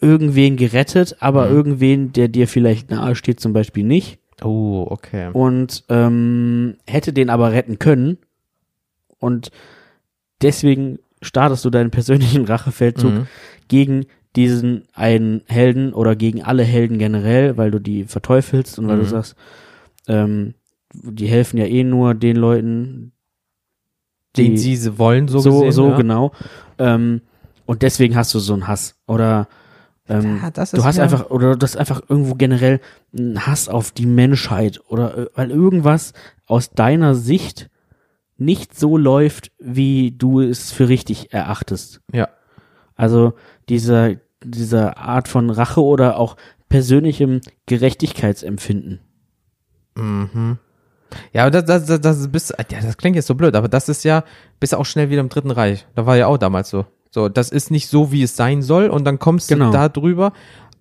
irgendwen gerettet, aber Mhm. irgendwen, der dir vielleicht nahe steht, zum Beispiel nicht Oh, okay. und ähm, hätte den aber retten können und deswegen startest du deinen persönlichen Rachefeldzug Mhm. gegen diesen einen Helden oder gegen alle Helden generell, weil du die verteufelst und weil Mhm. du sagst, ähm, die helfen ja eh nur den Leuten, Den die sie sie wollen, so so, gesehen, so ja. genau. Ähm, und deswegen hast du so einen Hass oder ähm, Ja, das du hast ja- einfach oder du hast einfach irgendwo generell einen Hass auf die Menschheit oder äh, weil irgendwas aus deiner Sicht nicht so läuft, wie du es für richtig erachtest. Ja. Also dieser, dieser Art von Rache oder auch persönlichem Gerechtigkeitsempfinden. Mhm. Ja, aber das, das, das, das, bist, ja, das klingt jetzt so blöd, aber das ist ja, bist auch schnell wieder im Dritten Reich. Da war ja auch damals so. So, das ist nicht so, wie es sein soll, und dann kommst Genau. du da drüber.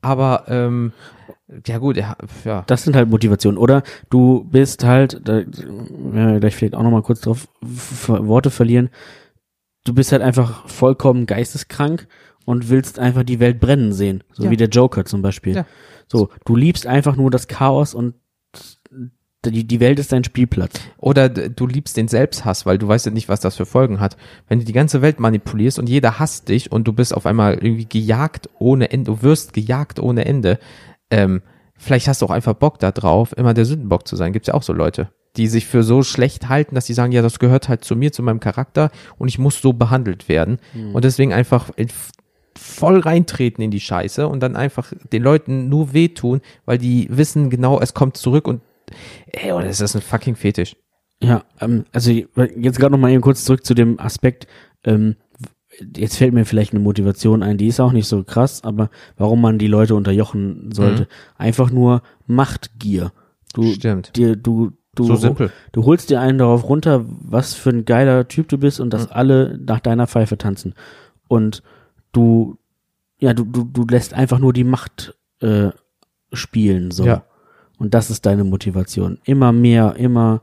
Aber ähm, ja gut, ja, ja. Das sind halt Motivationen. Oder du bist halt, da wir gleich vielleicht auch nochmal kurz drauf Worte verlieren, du bist halt einfach vollkommen geisteskrank und willst einfach die Welt brennen sehen. So Ja. wie der Joker zum Beispiel. Ja. So, du liebst einfach nur das Chaos und die, die Welt ist dein Spielplatz. Oder du liebst den Selbsthass, weil du weißt ja nicht, was das für Folgen hat. Wenn du die ganze Welt manipulierst und jeder hasst dich und du bist auf einmal irgendwie gejagt ohne Ende, du wirst gejagt ohne Ende, ähm, vielleicht hast du auch einfach Bock da drauf, immer der Sündenbock zu sein. Gibt's ja auch so Leute, die sich für so schlecht halten, dass sie sagen, ja, das gehört halt zu mir, zu meinem Charakter und ich muss so behandelt werden. Und deswegen einfach in- voll reintreten in die Scheiße und dann einfach den Leuten nur wehtun, weil die wissen genau, es kommt zurück und ey, das ist ein fucking Fetisch. Ja, ähm, also jetzt gerade noch mal eben kurz zurück zu dem Aspekt, ähm, jetzt fällt mir vielleicht eine Motivation ein, die ist auch nicht so krass, aber warum man die Leute unterjochen sollte. Mhm. Einfach nur Machtgier. Du, Stimmt. dir, du, du, So simpel. du holst dir einen darauf runter, was für ein geiler Typ du bist und dass Mhm. alle nach deiner Pfeife tanzen. Und du, ja, du, du, du lässt einfach nur die Macht äh, spielen, so. Ja. Und das ist deine Motivation. Immer mehr, immer,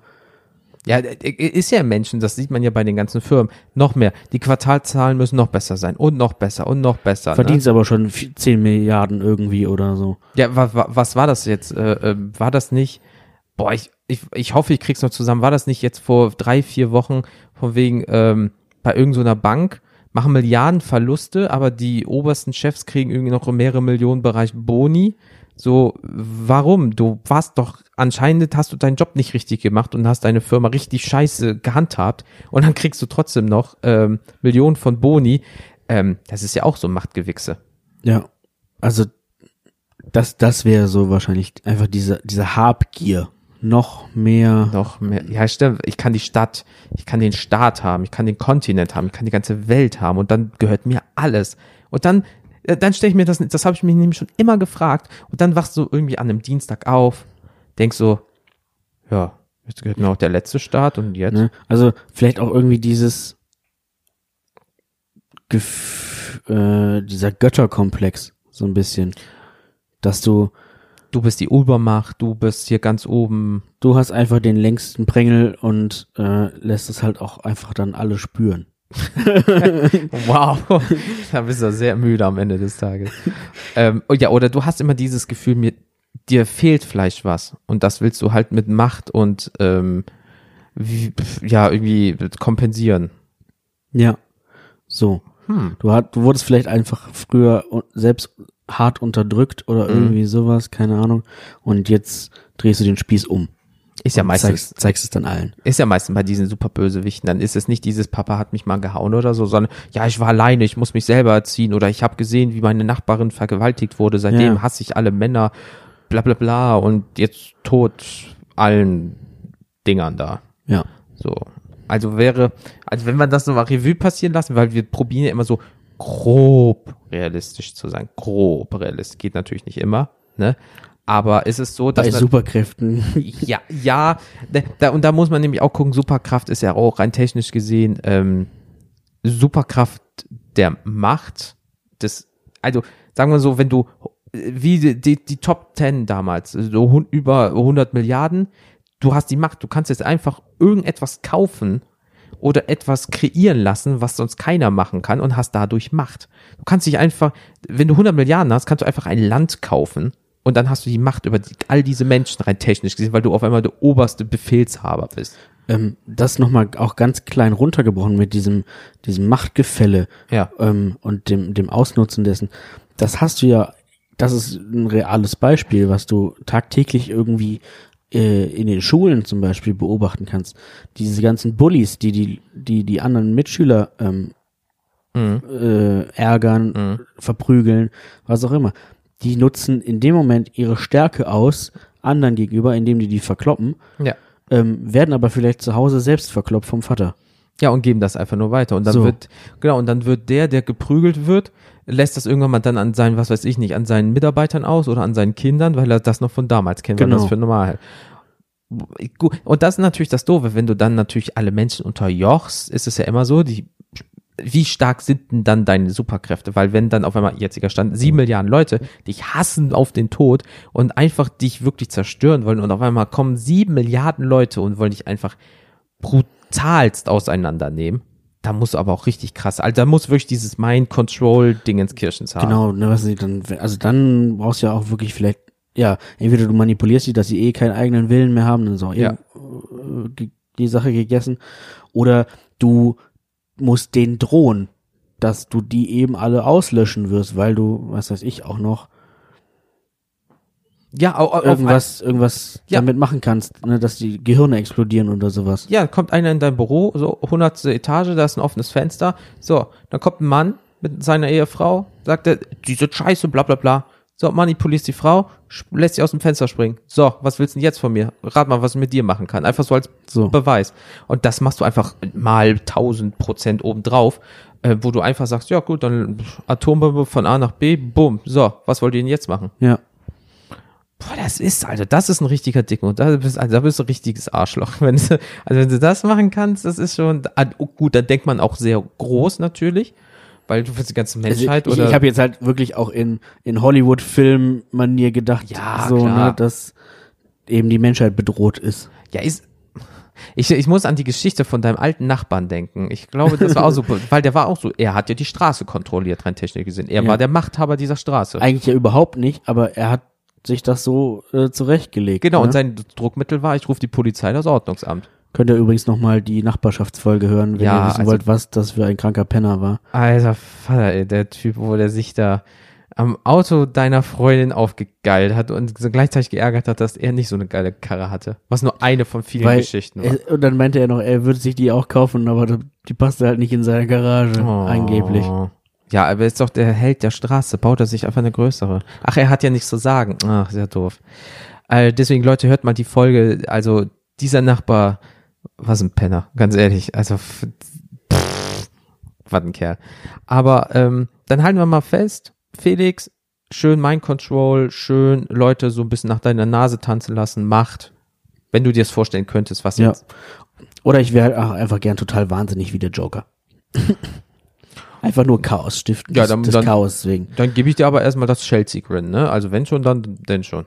Ja, ist ja im Menschen, das sieht man ja bei den ganzen Firmen. Noch mehr. Die Quartalzahlen müssen noch besser sein und noch besser und noch besser. Ne? verdienst aber schon vi- 10 Milliarden irgendwie oder so. Ja, wa, wa, was war das jetzt? Äh, äh, war das nicht? Boah, ich, ich, ich hoffe, ich krieg's noch zusammen. War das nicht jetzt vor drei, vier Wochen von wegen ähm, bei irgendeiner Bank? machen Milliarden Verluste, aber die obersten Chefs kriegen irgendwie noch mehrere Millionen Bereich Boni. So, warum? Du warst doch, anscheinend hast du deinen Job nicht richtig gemacht und hast deine Firma richtig scheiße gehandhabt und dann kriegst du trotzdem noch ähm, Millionen von Boni. Ähm, das ist ja auch so Machtgewichse. Ja. Also, das, das wäre so wahrscheinlich einfach diese, diese Habgier. Noch mehr. Noch mehr. Ja, stimmt. Ich kann die Stadt, ich kann den Staat haben, ich kann den Kontinent haben, ich kann die ganze Welt haben und dann gehört mir alles. Und dann, dann stelle ich mir das, das habe ich mich nämlich schon immer gefragt. Und dann wachst du irgendwie an einem Dienstag auf, denkst so, ja, jetzt gehört mir auch der letzte Staat und jetzt. Ne? Also vielleicht auch irgendwie dieses Gef äh, dieser Götterkomplex so ein bisschen, dass du Du bist die Übermacht, du bist hier ganz oben. du hast einfach den längsten Prängel und äh, lässt es halt auch einfach dann alle spüren. Wow, da bist du sehr müde am Ende des Tages. ähm, oh ja, oder du hast immer dieses Gefühl, mir, dir fehlt vielleicht was und das willst du halt mit Macht und ähm, wie, ja irgendwie kompensieren. Ja, so. Hm. Du, hat, du wurdest vielleicht einfach früher selbst hart unterdrückt oder Mhm. irgendwie sowas, keine Ahnung. Und jetzt drehst du den Spieß um. Ist ja meistens zeigst, zeigst es dann allen. ist ja meistens bei diesen super Bösewichten, dann ist es nicht dieses Papa hat mich mal gehauen oder so, sondern ja, ich war alleine, ich muss mich selber erziehen oder ich habe gesehen, wie meine Nachbarin vergewaltigt wurde, seitdem Ja. hasse ich alle Männer, bla bla bla und jetzt tot allen Dingern da. Ja. So. Also wäre, also wenn man das so mal Revue passieren lassen, weil wir probieren ja immer so grob realistisch zu sein. Grob realistisch. Geht natürlich nicht immer, ne? Aber ist es so, dass Bei Superkräften. ja, ja, da, und da muss man nämlich auch gucken, Superkraft ist ja auch rein technisch gesehen ähm, Superkraft der Macht des, also sagen wir so, wenn du wie die, die, die Top 10 damals, so über 100 Milliarden, du hast die Macht, du kannst jetzt einfach irgendetwas kaufen oder etwas kreieren lassen, was sonst keiner machen kann und hast dadurch Macht. Du kannst dich einfach, wenn du 100 Milliarden hast, kannst du einfach ein Land kaufen und dann hast du die Macht über die, all diese Menschen rein technisch gesehen, weil du auf einmal der oberste Befehlshaber bist. ähm, das nochmal auch ganz klein runtergebrochen mit diesem, diesem Machtgefälle Ja. ähm, und dem, dem Ausnutzen dessen. Das hast du ja, das ist ein reales Beispiel, was du tagtäglich irgendwie äh, in den Schulen zum Beispiel beobachten kannst. Diese ganzen Bullies, die die, die, die anderen Mitschüler ähm, Mhm. äh, ärgern, Mhm. verprügeln, was auch immer. Die nutzen in dem Moment ihre Stärke aus anderen gegenüber, indem die die verkloppen, Ja. ähm, werden aber vielleicht zu Hause selbst verkloppt vom Vater. Ja, und geben das einfach nur weiter. Und dann So. wird, genau, und dann wird der, der geprügelt wird, lässt das irgendwann mal dann an seinen, was weiß ich nicht, an seinen Mitarbeitern aus oder an seinen Kindern, weil er das noch von damals kennt, weil Genau. das für normal hält. Gut, Und das ist natürlich das Doofe, wenn du dann natürlich alle Menschen unterjochst, ist es ja immer so, die, wie stark sind denn dann deine Superkräfte? Weil wenn dann auf einmal, jetziger Stand, sieben Milliarden Leute dich hassen auf den Tod und einfach dich wirklich zerstören wollen und auf einmal kommen sieben Milliarden Leute und wollen dich einfach brutalst auseinandernehmen, da muss aber auch richtig krass, also da muss wirklich dieses Mind-Control-Ding ins Kirchens haben. Genau, ne, was sie dann, also dann brauchst du ja auch wirklich vielleicht, ja, entweder du manipulierst sie, dass sie eh keinen eigenen Willen mehr haben, dann ist auch Ja. äh, die Sache gegessen, oder du musst denen drohen, dass du die eben alle auslöschen wirst, weil du, was weiß ich, auch noch Ja, au- au- auf, irgendwas, irgendwas Ja. damit machen kannst, ne, dass die Gehirne explodieren oder sowas. Ja, kommt einer in dein Büro, so 100. Etage, da ist ein offenes Fenster. So, dann kommt ein Mann mit seiner Ehefrau, sagt er, die sind scheiße, bla bla bla. So, manipulierst die Frau, lässt sie aus dem Fenster springen. So, was willst du denn jetzt von mir? Rat mal, was ich mit dir machen kann. Einfach so als So. Beweis. Und das machst du einfach mal 1000 Prozent obendrauf, äh, wo du einfach sagst, ja gut, dann Atombombe von A nach B, bumm. So, was wollt ihr denn jetzt machen? Ja. Boah, das ist, also das ist ein richtiger Dicken und da bist, also da bist du ein richtiges Arschloch. Wenn du, also wenn du das machen kannst, das ist schon, ah, oh, gut, da denkt man auch sehr groß natürlich, weil du für die ganze Also Menschheit ich, oder. ich habe jetzt halt wirklich auch in, in Hollywood-Film-Manier gedacht, Ja, so, klar. ne, dass eben die Menschheit bedroht ist. ja, ist, ich, ich muss an die Geschichte von deinem alten Nachbarn denken. Ich glaube, das war auch so, weil der war auch so, er hat ja die Straße kontrolliert, rein technisch gesehen. Er Ja. war der Machthaber dieser Straße. Eigentlich ja überhaupt nicht, aber er hat sich das so äh, zurechtgelegt. genau, ne? und sein Druckmittel war, ich rufe die Polizei, das Ordnungsamt. Könnt ihr übrigens nochmal die Nachbarschaftsfolge hören, wenn Ja, ihr wissen also- wollt, was das für ein kranker Penner war. Alter Vater, ey, der Typ, wo der sich da am Auto deiner Freundin aufgegeilt hat und gleichzeitig geärgert hat, dass er nicht so eine geile Karre hatte. Was nur eine von vielen Weil, Geschichten war. er, und dann meinte er noch, er würde sich die auch kaufen, aber die passte halt nicht in seine Garage, Oh. angeblich. Ja, aber er ist doch der Held der Straße. Baut er sich einfach eine größere. Ach, er hat ja nichts zu sagen. Ach, sehr doof. Äh, deswegen, Leute, hört mal die Folge. Also, dieser Nachbar, was ein Penner, ganz ehrlich. Also, pff, was ein Kerl. Aber ähm, dann halten wir mal fest, Felix, schön Mind Control, schön Leute so ein bisschen nach deiner Nase tanzen lassen, Macht. Wenn du dir das vorstellen könntest, was Ja. jetzt. Oder ich wäre halt auch einfach gern total wahnsinnig wie der Joker. einfach nur Chaos stiften, Ja, dann- des dann- Chaos wegen. Dann gebe ich dir aber erstmal das Chelsea-Grin, ne? Also wenn schon, dann denn schon.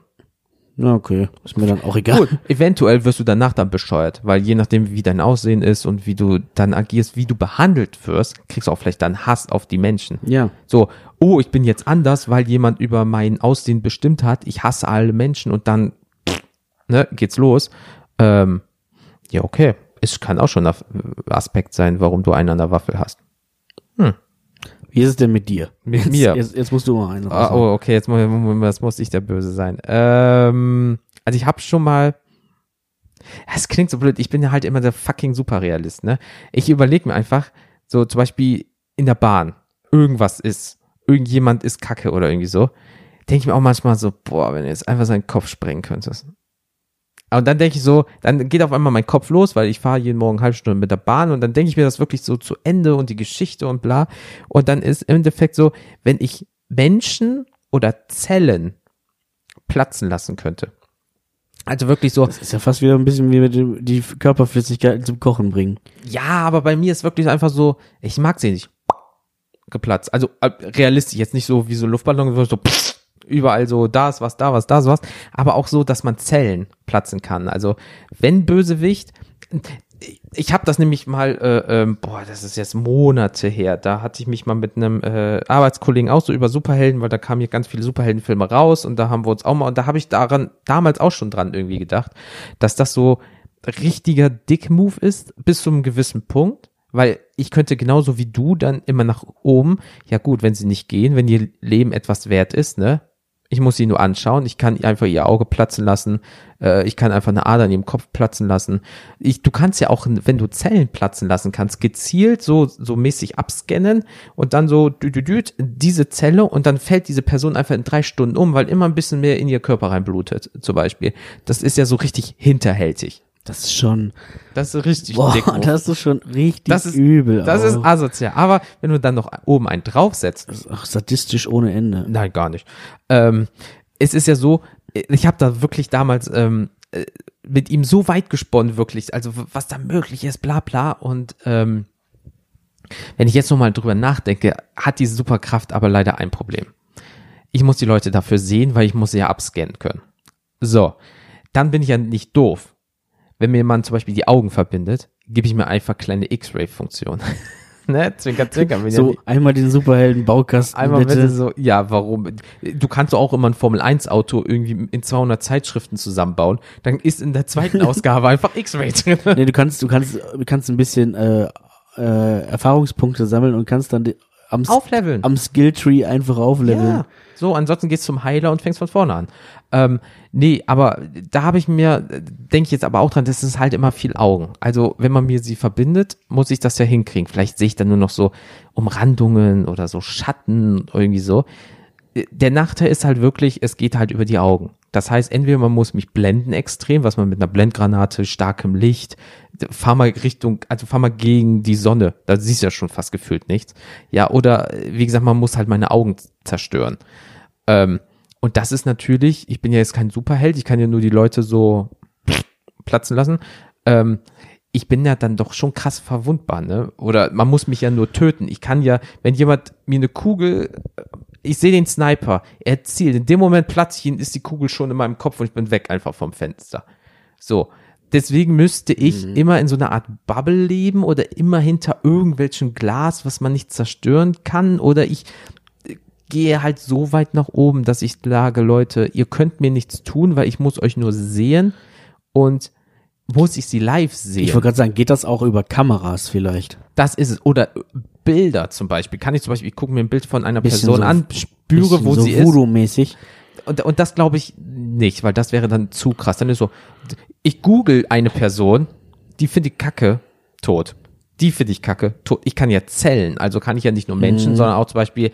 Na okay, ist mir dann auch egal. Gut, eventuell wirst du danach dann bescheuert, weil je nachdem, wie dein Aussehen ist und wie du dann agierst, wie du behandelt wirst, kriegst du auch vielleicht dann Hass auf die Menschen. Ja, So, oh, ich bin jetzt anders, weil jemand über mein Aussehen bestimmt hat. Ich hasse alle Menschen und dann, ne, geht's los. Ähm, ja, okay. Es kann auch schon ein Aspekt sein, warum du einen an der Waffel hast. Wie ist es denn mit dir? Mit jetzt, mir? Jetzt, jetzt musst du mal einen Ah, oh, okay, jetzt muss, jetzt muss ich der Böse sein. Ähm, also ich habe schon mal. Es klingt so blöd, ich bin ja halt immer der fucking Superrealist, ne? Ich überlege mir einfach, so zum Beispiel in der Bahn, irgendwas ist, irgendjemand ist kacke oder irgendwie so, denke ich mir auch manchmal so, boah, wenn du jetzt einfach seinen Kopf sprengen könntest. Und dann denke ich so, dann geht auf einmal mein Kopf los, weil ich fahre jeden Morgen eine halbe Stunde mit der Bahn und dann denke ich mir das wirklich so zu Ende und die Geschichte und bla. Und dann ist im Endeffekt so, wenn ich Menschen oder Zellen platzen lassen könnte. Also wirklich so, Das ist ja fast wieder ein bisschen wie mit dem, die Körperflüssigkeiten zum Kochen bringen. ja, aber bei mir ist wirklich einfach so, ich mag sie nicht geplatzt. Also äh, realistisch, jetzt nicht so wie so Luftballon, wo so pff, überall so, da ist was, da was, da ist was, aber auch so, dass man Zellen platzen kann. Also wenn Bösewicht, ich habe das nämlich mal, äh, ähm, boah, das ist jetzt Monate her, da hatte ich mich mal mit einem äh, Arbeitskollegen auch so über Superhelden, weil da kamen hier ganz viele Superheldenfilme raus und da haben wir uns auch mal, und da habe ich daran damals auch schon dran irgendwie gedacht, dass das so richtiger Dick-Move ist, bis zu einem gewissen Punkt, weil ich könnte genauso wie du dann immer nach oben, ja gut, wenn sie nicht gehen, wenn ihr Leben etwas wert ist, ne, ich muss sie nur anschauen, ich kann einfach ihr Auge platzen lassen, äh, ich kann einfach eine Ader in ihrem Kopf platzen lassen. Ich, du kannst ja auch, wenn du Zellen platzen lassen kannst, gezielt so, so mäßig abscannen und dann so dü, dü, dü, diese Zelle und dann fällt diese Person einfach in drei Stunden um, weil immer ein bisschen mehr in ihr Körper reinblutet, zum Beispiel. Das ist ja so richtig hinterhältig. Das ist schon, Das ist richtig boah, dick. das ist schon richtig Das ist- übel. Das ist asozial. Aber wenn du dann noch oben einen draufsetzt, Das ist auch sadistisch ohne Ende. Nein, gar nicht. Ähm, es ist ja so, ich habe da wirklich damals ähm, äh, mit ihm so weit gesponnen, wirklich, also was da möglich ist, bla bla. Und ähm, wenn ich jetzt nochmal drüber nachdenke, hat diese Superkraft aber leider ein Problem. Ich muss die Leute dafür sehen, weil ich muss sie ja abscannen können. So, dann bin ich ja nicht doof. Wenn mir jemand zum Beispiel die Augen verbindet, gebe ich mir einfach kleine X-Ray-Funktion. ne? Zwinker, zwinker. ja So, nicht- einmal den Superhelden-Baukasten, Einmal bitte. bitte so, ja, warum? Du kannst auch immer ein Formel-1-Auto irgendwie in 200 Zeitschriften zusammenbauen. Dann ist in der zweiten Ausgabe einfach X-Ray drin. Nee, du kannst, du kannst, du kannst ein bisschen äh, äh, Erfahrungspunkte sammeln und kannst dann die, am, Aufleveln. am Skilltree einfach aufleveln. Ja. So, ansonsten gehst zum Heiler und fängst von vorne an. Ähm, nee, aber da habe ich mir, denke ich jetzt aber auch dran, das ist halt immer viel Augen. Also, wenn man mir sie verbindet, muss ich das ja hinkriegen. Vielleicht sehe ich dann nur noch so Umrandungen oder so Schatten, irgendwie so. Der Nachteil ist halt wirklich, es geht halt über die Augen. Das heißt, entweder man muss mich blenden extrem, was man mit einer Blendgranate, starkem Licht, fahr mal Richtung, also fahr mal gegen die Sonne, da siehst du ja schon fast gefühlt nichts. Ja, oder wie gesagt, man muss halt meine Augen zerstören. Ähm, und das ist natürlich, ich bin ja jetzt kein Superheld, ich kann ja nur die Leute so platzen lassen. Ähm, ich bin ja dann doch schon krass verwundbar, ne? Oder man muss mich ja nur töten. Ich kann ja, wenn jemand mir eine Kugel, ich sehe den Sniper, er zielt, in dem Moment platze ich ist die Kugel schon in meinem Kopf und ich bin weg einfach vom Fenster. So. Deswegen müsste ich immer in so einer Art Bubble leben oder immer hinter irgendwelchen Glas, was man nicht zerstören kann. Oder ich äh, gehe halt so weit nach oben, dass ich sage, Leute, ihr könnt mir nichts tun, weil ich muss euch nur sehen und muss ich sie live sehen. Ich wollte gerade sagen, geht das auch über Kameras vielleicht? Das ist es. Oder Bilder zum Beispiel. Kann ich zum Beispiel, ich gucke mir ein Bild von einer Bisschen Person so- an, spüre, wo so sie ist. Voodoo-mäßig. Und, und das glaube ich nicht, weil das wäre dann zu krass. Dann ist so, ich google eine Person, die finde ich kacke, tot. Die finde ich kacke, tot. Ich kann ja Zellen, also kann ich ja nicht nur Menschen, sondern auch zum Beispiel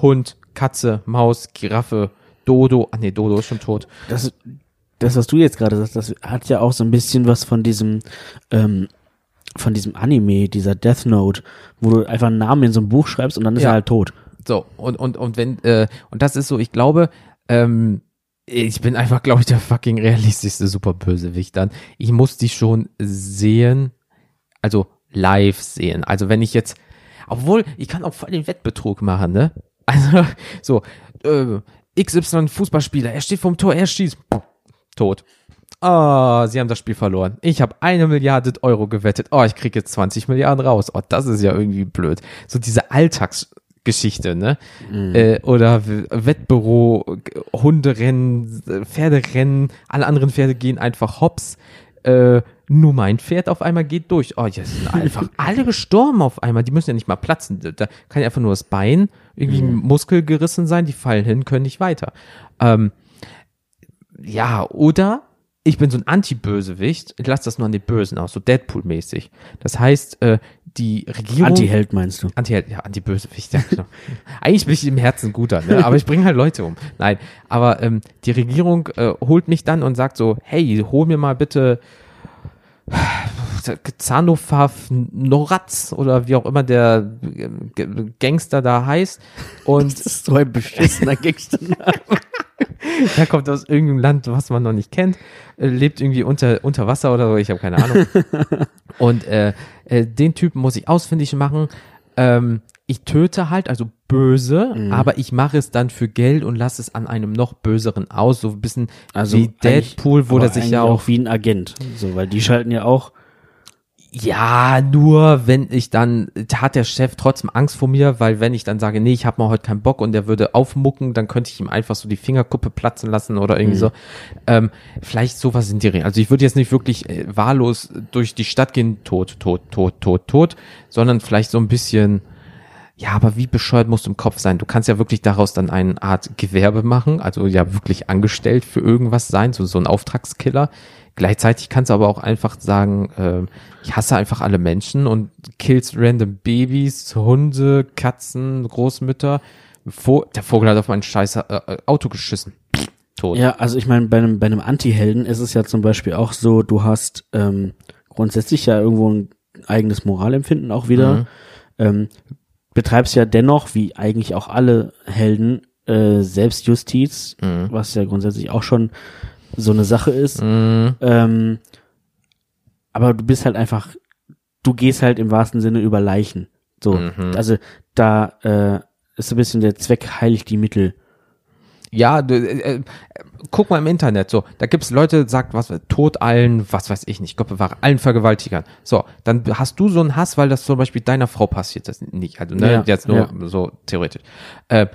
Hund, Katze, Maus, Giraffe, Dodo. Ah nee, Dodo ist schon tot. Das, das, was du jetzt gerade sagst, das hat ja auch so ein bisschen was von diesem, ähm, von diesem Anime, dieser Death Note, wo du einfach einen Namen in so ein Buch schreibst und dann ist Ja. er halt tot. So, und, und, und wenn, äh, und das ist so, ich glaube, ähm, ich bin einfach, glaube ich, der fucking realistischste Superbösewicht dann. Ich muss die schon sehen, also live sehen. Also wenn ich jetzt, obwohl, ich kann auch voll den Wettbetrug machen, ne? Also, so, äh, XY Fußballspieler, er steht vorm Tor, er schießt, tot. Oh, sie haben das Spiel verloren. Ich habe eine Milliarde Euro gewettet. Oh, ich krieg jetzt 20 Milliarden raus. Oh, das ist ja irgendwie blöd. So diese Alltagsgeschichte, ne? Äh, oder Wettbüro, Hunderennen, Pferderennen, alle anderen Pferde gehen einfach hops. Äh, nur mein Pferd auf einmal geht durch. Oh, jetzt sind einfach alle gestorben auf einmal. Die müssen ja nicht mal platzen. Da kann ja einfach nur das Bein, irgendwie ein Muskel gerissen sein, die fallen hin, können nicht weiter. Ähm, ja, oder ich bin so ein Anti-Bösewicht, ich lasse das nur an den Bösen aus, so Deadpool-mäßig. Das heißt, äh, die Regierung. Anti-Held meinst du? Anti, ja, Anti-Bösewicht, ja, genau. Eigentlich bin ich im Herzen guter, ne? aber ich bringe halt Leute um. Nein, aber ähm, die Regierung äh, holt mich dann und sagt so, hey, hol mir mal bitte Zanofaf Noratz oder wie auch immer der äh, Gangster da heißt. Und Das ist so ein beschissener Gangstername. der kommt aus irgendeinem Land, was man noch nicht kennt, äh, lebt irgendwie unter, unter Wasser oder so, ich habe keine Ahnung. Und äh, äh, den Typen muss ich ausfindig machen. Ähm, ich töte halt, also böse, aber ich mache es dann für Geld und lasse es an einem noch böseren aus, so ein bisschen Also wie Deadpool, wo der sich ja auch wie ein Agent. So, weil die schalten ja auch. Ja, nur wenn ich dann, hat der Chef trotzdem Angst vor mir, weil wenn ich dann sage, nee, ich habe mal heute keinen Bock und der würde aufmucken, dann könnte ich ihm einfach so die Fingerkuppe platzen lassen oder irgendwie so. Ähm, vielleicht sowas in die Richtung. Also ich würde jetzt nicht wirklich äh, wahllos durch die Stadt gehen, tot, tot, tot, tot, tot, sondern vielleicht so ein bisschen, ja, aber wie bescheuert musst du im Kopf sein? Du kannst ja wirklich daraus dann eine Art Gewerbe machen, also ja wirklich angestellt für irgendwas sein, so, so ein Auftragskiller. Gleichzeitig kannst du aber auch einfach sagen, äh, ich hasse einfach alle Menschen und kills random Babys, Hunde, Katzen, Großmütter. Vo der Vogel hat auf mein scheiß äh, äh, Auto geschissen. Tot. Ja, also ich meine, bei einem, bei einem Anti-Helden ist es ja zum Beispiel auch so, du hast ähm, grundsätzlich ja irgendwo ein eigenes Moralempfinden auch wieder. Mhm. Ähm, betreibst ja dennoch, wie eigentlich auch alle Helden, äh, Selbstjustiz, Mhm. was ja grundsätzlich auch schon so eine Sache ist. Mhm. Ähm, aber du bist halt einfach, du gehst halt im wahrsten Sinne über Leichen. So, Mhm. also da äh, ist so ein bisschen der Zweck heiligt die Mittel. Ja, du, äh, äh, guck mal im Internet, so, da gibt's Leute, sagt was, tot allen, was weiß ich nicht, Gott bewahre, allen Vergewaltigern. So, dann hast du so einen Hass, weil das zum Beispiel deiner Frau passiert, das nicht, also, ne, Ja, jetzt nur ja. so theoretisch. Äh,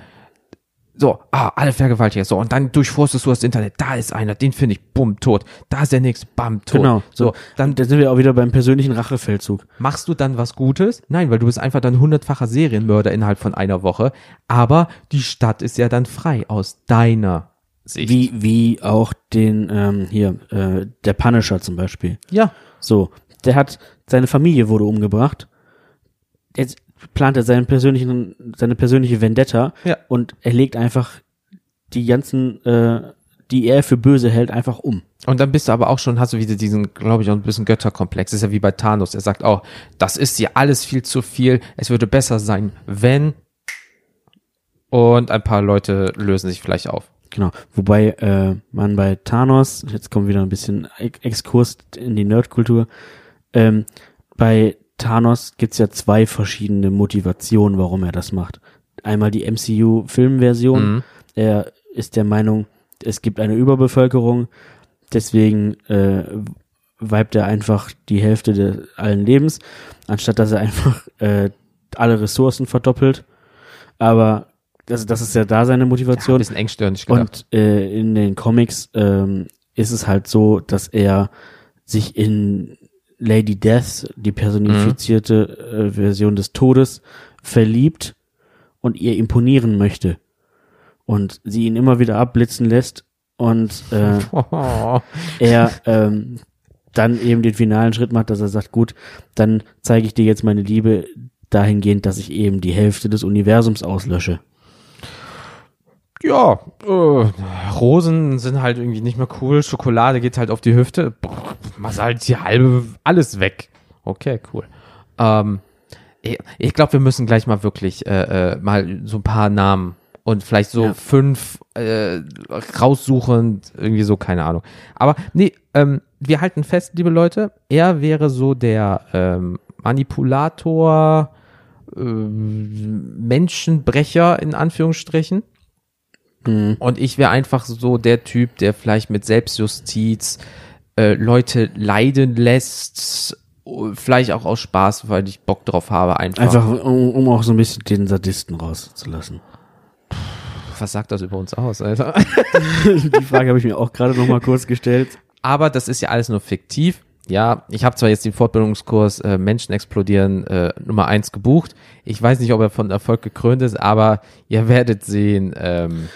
so, ah, alle Vergewaltiger, so, und dann durchforstest du das Internet, da ist einer, den finde ich, bumm, tot, da ist der nächste, bam, tot. Genau. So, dann Da sind wir auch wieder beim persönlichen Rachefeldzug. Machst du dann was Gutes? Nein, weil du bist einfach dann hundertfacher Serienmörder innerhalb von einer Woche. Aber die Stadt ist ja dann frei aus deiner Sicht. Wie, wie auch den, ähm, hier, äh, der Punisher zum Beispiel. Ja. So, der hat, seine Familie wurde umgebracht. Jetzt plant er seinen persönlichen, seine persönliche Vendetta Ja. und er legt einfach die ganzen, äh, die er für böse hält, einfach um. Und dann bist du aber auch schon, hast du wieder diesen, glaube ich, auch ein bisschen Götterkomplex. Das ist ja wie bei Thanos. Er sagt auch, das ist dir alles viel zu viel. Es würde besser sein, wenn. Und ein paar Leute lösen sich vielleicht auf. Genau. Wobei äh, man bei Thanos, jetzt kommt wieder ein bisschen Ex- Exkurs in die Nerdkultur, ähm, bei Thanos gibt's ja zwei verschiedene Motivationen, warum er das macht. Einmal die MCU-Filmversion. Mhm. Er ist der Meinung, es gibt eine Überbevölkerung, deswegen äh, weibt er einfach die Hälfte de, allen Lebens, anstatt dass er einfach äh, alle Ressourcen verdoppelt. Aber das, das ist ja da seine Ja, ein Motivation. bisschen engstirnig gedacht. Und äh, in den Comics ähm, ist es halt so, dass er sich in Lady Death, die personifizierte äh, Version des Todes, verliebt und ihr imponieren möchte. Und sie ihn immer wieder abblitzen lässt und äh, Oh. er ähm, dann eben den finalen Schritt macht, dass er sagt, gut, dann zeige ich dir jetzt meine Liebe dahingehend, dass ich eben die Hälfte des Universums auslösche. Ja, äh, Rosen sind halt irgendwie nicht mehr cool. Schokolade geht halt auf die Hüfte. Boah, machst halt die halbe, alles weg. Okay, cool. Ähm, ich ich glaube, wir müssen gleich mal wirklich äh, äh, mal so ein paar Namen und vielleicht so Ja. fünf äh, raussuchen, irgendwie so, keine Ahnung. Aber nee, ähm, wir halten fest, liebe Leute, er wäre so der ähm, Manipulator, ähm, Menschenbrecher in Anführungsstrichen. Und ich wäre einfach so der Typ, der vielleicht mit Selbstjustiz äh, Leute leiden lässt, äh, vielleicht auch aus Spaß, weil ich Bock drauf habe, einfach. Einfach, um, um auch so ein bisschen den Sadisten rauszulassen. Was sagt das über uns aus, Alter? Die Frage habe ich mir auch gerade noch mal kurz gestellt. Aber das ist ja alles nur fiktiv. Ja, ich habe zwar jetzt den Fortbildungskurs äh, Menschen explodieren äh, Nummer eins gebucht. Ich weiß nicht, ob er von Erfolg gekrönt ist, aber ihr werdet sehen. Ähm,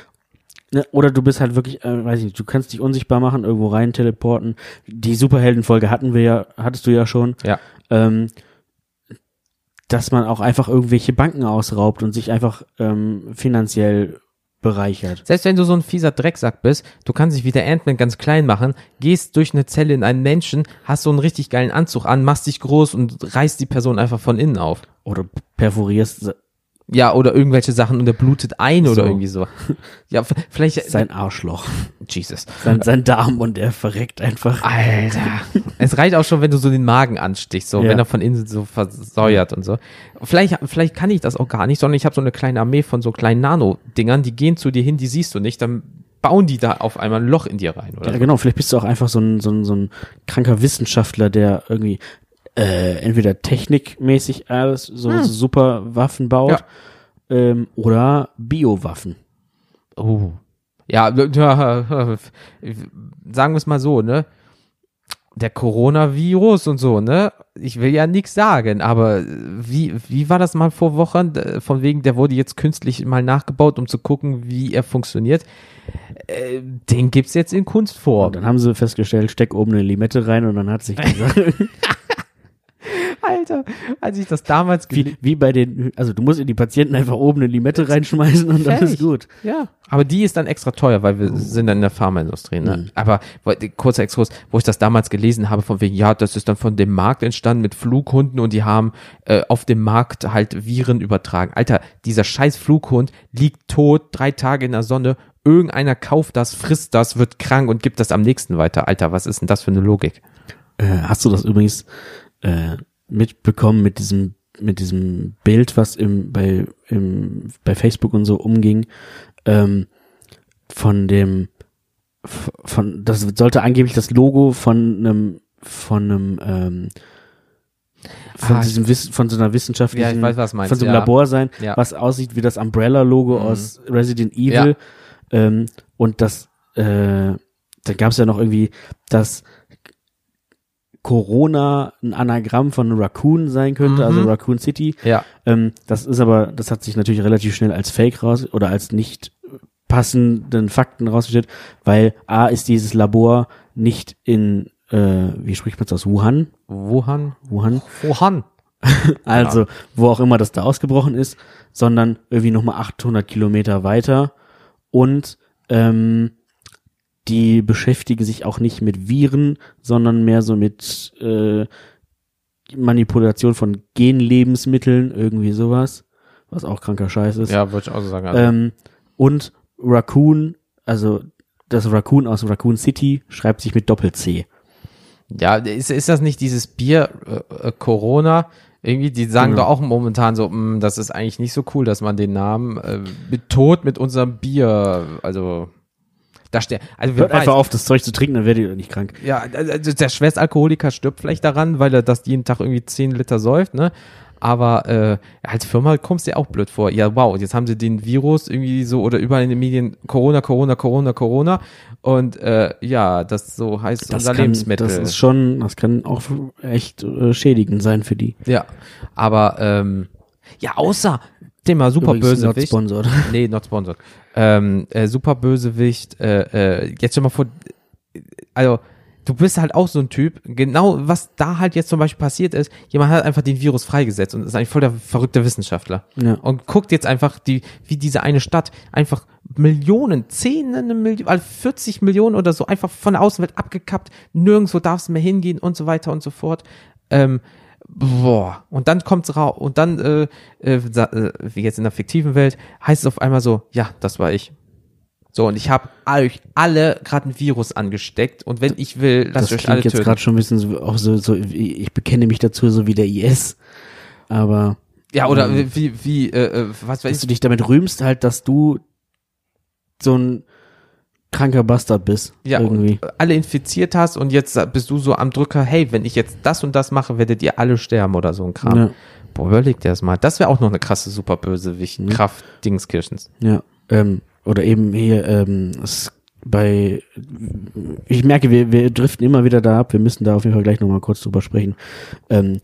Oder du bist halt wirklich, äh, weiß ich nicht, du kannst dich unsichtbar machen, irgendwo rein teleporten. Die Superheldenfolge hatten wir ja, hattest du ja schon. ja, Ähm, dass man auch einfach irgendwelche Banken ausraubt und sich einfach ähm, finanziell bereichert. Selbst wenn du so ein fieser Drecksack bist, du kannst dich wie der Ant-Man ganz klein machen, gehst durch eine Zelle in einen Menschen, hast so einen richtig geilen Anzug an, machst dich groß und reißt die Person einfach von innen auf. Oder perforierst Ja, oder irgendwelche Sachen und er blutet ein oder So. irgendwie so. Ja, vielleicht, sein Arschloch, Jesus. sein, sein Darm und er verreckt einfach. Alter. es reicht auch schon, wenn du so den Magen anstichst, so, Ja. wenn er von innen so versäuert und so. Vielleicht, vielleicht kann ich das auch gar nicht, sondern ich habe so eine kleine Armee von so kleinen Nano-Dingern, die gehen zu dir hin, die siehst du nicht, dann bauen die da auf einmal ein Loch in dir rein, oder? Ja, so. genau, vielleicht bist du auch einfach so ein, so ein, so ein kranker Wissenschaftler, der irgendwie äh, entweder technikmäßig alles, so, so super Waffen baut Ja. ähm, oder Biowaffen. Oh. Ja, ja, sagen wir es mal so, ne? Der Coronavirus und so, ne? Ich will ja nichts sagen, aber wie, wie war das mal vor Wochen? Äh, Von wegen, der wurde jetzt künstlich mal nachgebaut, um zu gucken, wie er funktioniert. Äh, den gibt's jetzt in Und Kunstform. dann haben sie festgestellt, steck oben eine Limette rein und dann hat sich gesagt, Alter, als ich das damals wie, wie bei den, also du musst in die Patienten einfach oben eine Limette reinschmeißen und dann Fertig. ist gut. Ja, aber die ist dann extra teuer, weil wir sind dann in der Pharmaindustrie. Ne? Mhm. Aber wo- kurzer Exkurs, wo ich das damals gelesen habe, von wegen, ja, das ist dann von dem Markt entstanden mit Flughunden und die haben äh, auf dem Markt halt Viren übertragen. Alter, dieser scheiß Flughund liegt tot, drei Tage in der Sonne, irgendeiner kauft das, frisst das, wird krank und gibt das am nächsten weiter. Alter, was ist denn das für eine Logik? Äh, hast du das übrigens äh, mitbekommen mit diesem mit diesem Bild, was im bei im bei Facebook und so umging, ähm, von dem von das sollte angeblich das Logo von einem von einem ähm, von Ah, diesem Wiss, von so einer wissenschaftlichen Ja, weiß, meinst, von so einem ja. Labor sein, Ja. was aussieht wie das Umbrella Logo Mhm. aus Resident Evil ähm, und das äh, da gab es ja noch irgendwie das Corona ein Anagramm von Raccoon sein könnte, Mhm. also Raccoon City. Ja, Ähm, das ist aber, das hat sich natürlich relativ schnell als Fake raus oder als nicht passenden Fakten rausgestellt, weil A ist dieses Labor nicht in, äh, wie spricht man das aus, Wuhan? Wuhan? Wuhan? Wuhan. Also, wo auch immer das da ausgebrochen ist, sondern irgendwie nochmal 800 Kilometer weiter und ähm, die beschäftigen sich auch nicht mit Viren, sondern mehr so mit äh, Manipulation von Genlebensmitteln, irgendwie sowas, was auch kranker Scheiß ist. Ja, würde ich auch so sagen. Also, Ähm, und Raccoon, also das Raccoon aus Raccoon City schreibt sich mit Doppel-C. Ja, ist, ist das nicht dieses Bier äh, äh, Corona? Irgendwie, die sagen Genau. doch auch momentan so, mh, das ist eigentlich nicht so cool, dass man den Namen äh, mit Tod mit unserem Bier, also Da steht, also Hört einfach auf, das Zeug zu trinken, dann werdet ihr nicht krank. Ja, also der Schwerstalkoholiker stirbt vielleicht daran, weil er das jeden Tag irgendwie 10 Liter säuft, ne? Aber äh, als Firma kommst du dir auch blöd vor. Ja, wow, jetzt haben sie den Virus irgendwie so oder überall in den Medien Corona, Corona, Corona, Corona. Und äh, ja, das so heißt Das unser kann, Lebensmittel. das ist schon, das kann auch echt äh, schädigend sein für die. ja, aber ähm, ja, außer Thema super Übrigens not sponsored. Nee, not sponsored. Ähm, äh, super Bösewicht. Äh, äh, jetzt schon mal vor. Also, du bist halt auch so ein Typ. Genau, was da halt jetzt zum Beispiel passiert ist, jemand hat einfach den Virus freigesetzt und ist eigentlich voll der verrückte Wissenschaftler. Ja. Und guckt jetzt einfach, die, wie diese eine Stadt einfach Millionen, Zehnte Millionen, also 40 Millionen oder so einfach von der Außenwelt abgekappt. Nirgendwo darfst du mehr hingehen und so weiter und so fort. Ähm, boah, und dann kommt's raus und dann, äh, äh, äh, wie jetzt in der fiktiven Welt, heißt es auf einmal so, ja, das war ich. So, und ich habe euch alle gerade ein Virus angesteckt und wenn ich will, Das lasst euch alle jetzt gerade schon ein bisschen so, auch so, so, ich bekenne mich dazu, so wie der IS. Aber Ja, oder Ähm, wie, wie, äh, äh, was weiß dass du ich, dich damit rühmst, halt, dass du so ein kranker Bastard bist. ja, irgendwie. alle infiziert hast und jetzt bist du so am Drücker, hey, wenn ich jetzt das und das mache, werdet ihr alle sterben oder so ein Kram. Ja. Boah, überleg dir das mal. Das wäre auch noch eine krasse Superbösewicht, Mhm. Kraft Dingskirchens. Ja, ähm, oder eben hier ähm, bei, ich merke, wir, wir driften immer wieder da ab, wir müssen da auf jeden Fall gleich nochmal kurz drüber sprechen. Ähm,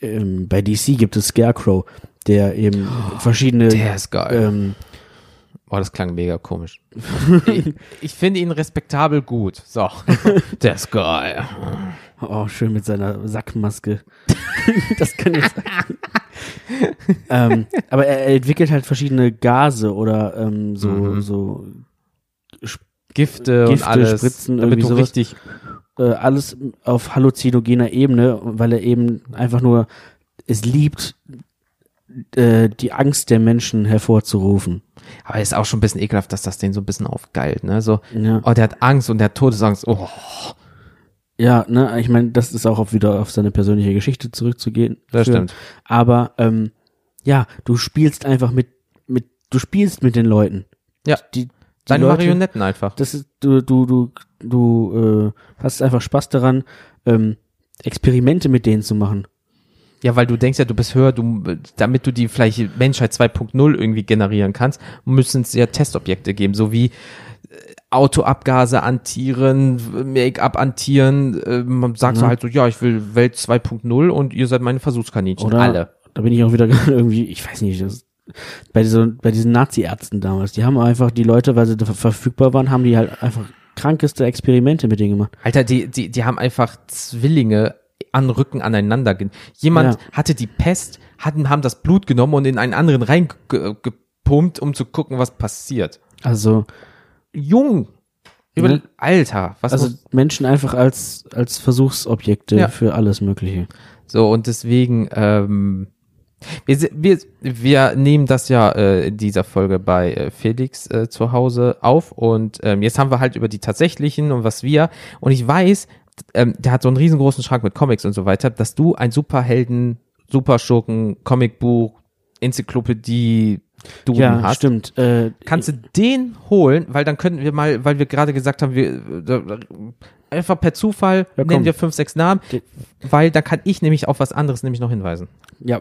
ähm, bei DC gibt es Scarecrow, der eben verschiedene, Der ist geil. ähm, Boah, das klang mega komisch. ich, ich finde ihn respektabel gut. So. Der ist geil. oh, schön mit seiner Sackmaske. das kann jetzt ähm, aber er, entwickelt halt verschiedene Gase oder ähm, so, Mhm. so Gifte, und Gifte, alles. Spritzen, damit irgendwie du sowas. richtig. äh, alles auf halluzinogener Ebene, weil er eben einfach nur es liebt, äh, die Angst der Menschen hervorzurufen. Aber ist auch schon ein bisschen ekelhaft, dass das den so ein bisschen aufgeilt, ne? So, Ja, oh, der hat Angst und der hat Todesangst. Oh, ja ne, ich meine, das ist auch auf wieder auf seine persönliche Geschichte zurückzugehen. das stimmt. Aber ähm, ja, du spielst einfach mit, mit, du spielst mit den Leuten. Ja. Die, die Deine Leute, Marionetten einfach. Das ist, du, du, du, du äh, hast einfach Spaß daran, ähm, Experimente mit denen zu machen. Ja, weil du denkst ja, du bist höher, du, damit du die vielleicht Menschheit 2.0 irgendwie generieren kannst, müssen es ja Testobjekte geben, so wie äh, Autoabgase an Tieren, Make-up an Tieren. Äh, man sagt so Ja. halt so, ja, ich will Welt 2.0 und ihr seid meine Versuchskaninchen. Oder Alle. Da bin ich auch wieder irgendwie, ich weiß nicht, das, bei, so, bei diesen Nazi-Ärzten damals, die haben einfach die Leute, weil sie da verfügbar waren, haben die halt einfach krankeste Experimente mit denen gemacht. Alter, die, die, die haben einfach Zwillinge an Rücken aneinander. Jemand Ja. hatte die Pest, hatten, haben das Blut genommen und in einen anderen reingepumpt, um zu gucken, was passiert. Also, Jung. Über. Alter, was also Menschen einfach als, als Versuchsobjekte Ja. für alles Mögliche. so und deswegen, ähm, wir, wir, wir nehmen das ja äh, in dieser Folge bei äh, Felix äh, zu Hause auf und ähm, jetzt haben wir halt über die tatsächlichen und was wir und ich weiß, ähm, der hat so einen riesengroßen Schrank mit Comics und so weiter, dass du ein Superhelden, Superschurken, Comicbuch, Enzyklopädie, du ja, hast. stimmt. Äh, Kannst du den holen, weil dann könnten wir mal, weil wir gerade gesagt haben, wir äh, einfach per Zufall Ja, nennen wir fünf, sechs Namen, weil dann kann ich nämlich auf was anderes nämlich noch hinweisen. ja,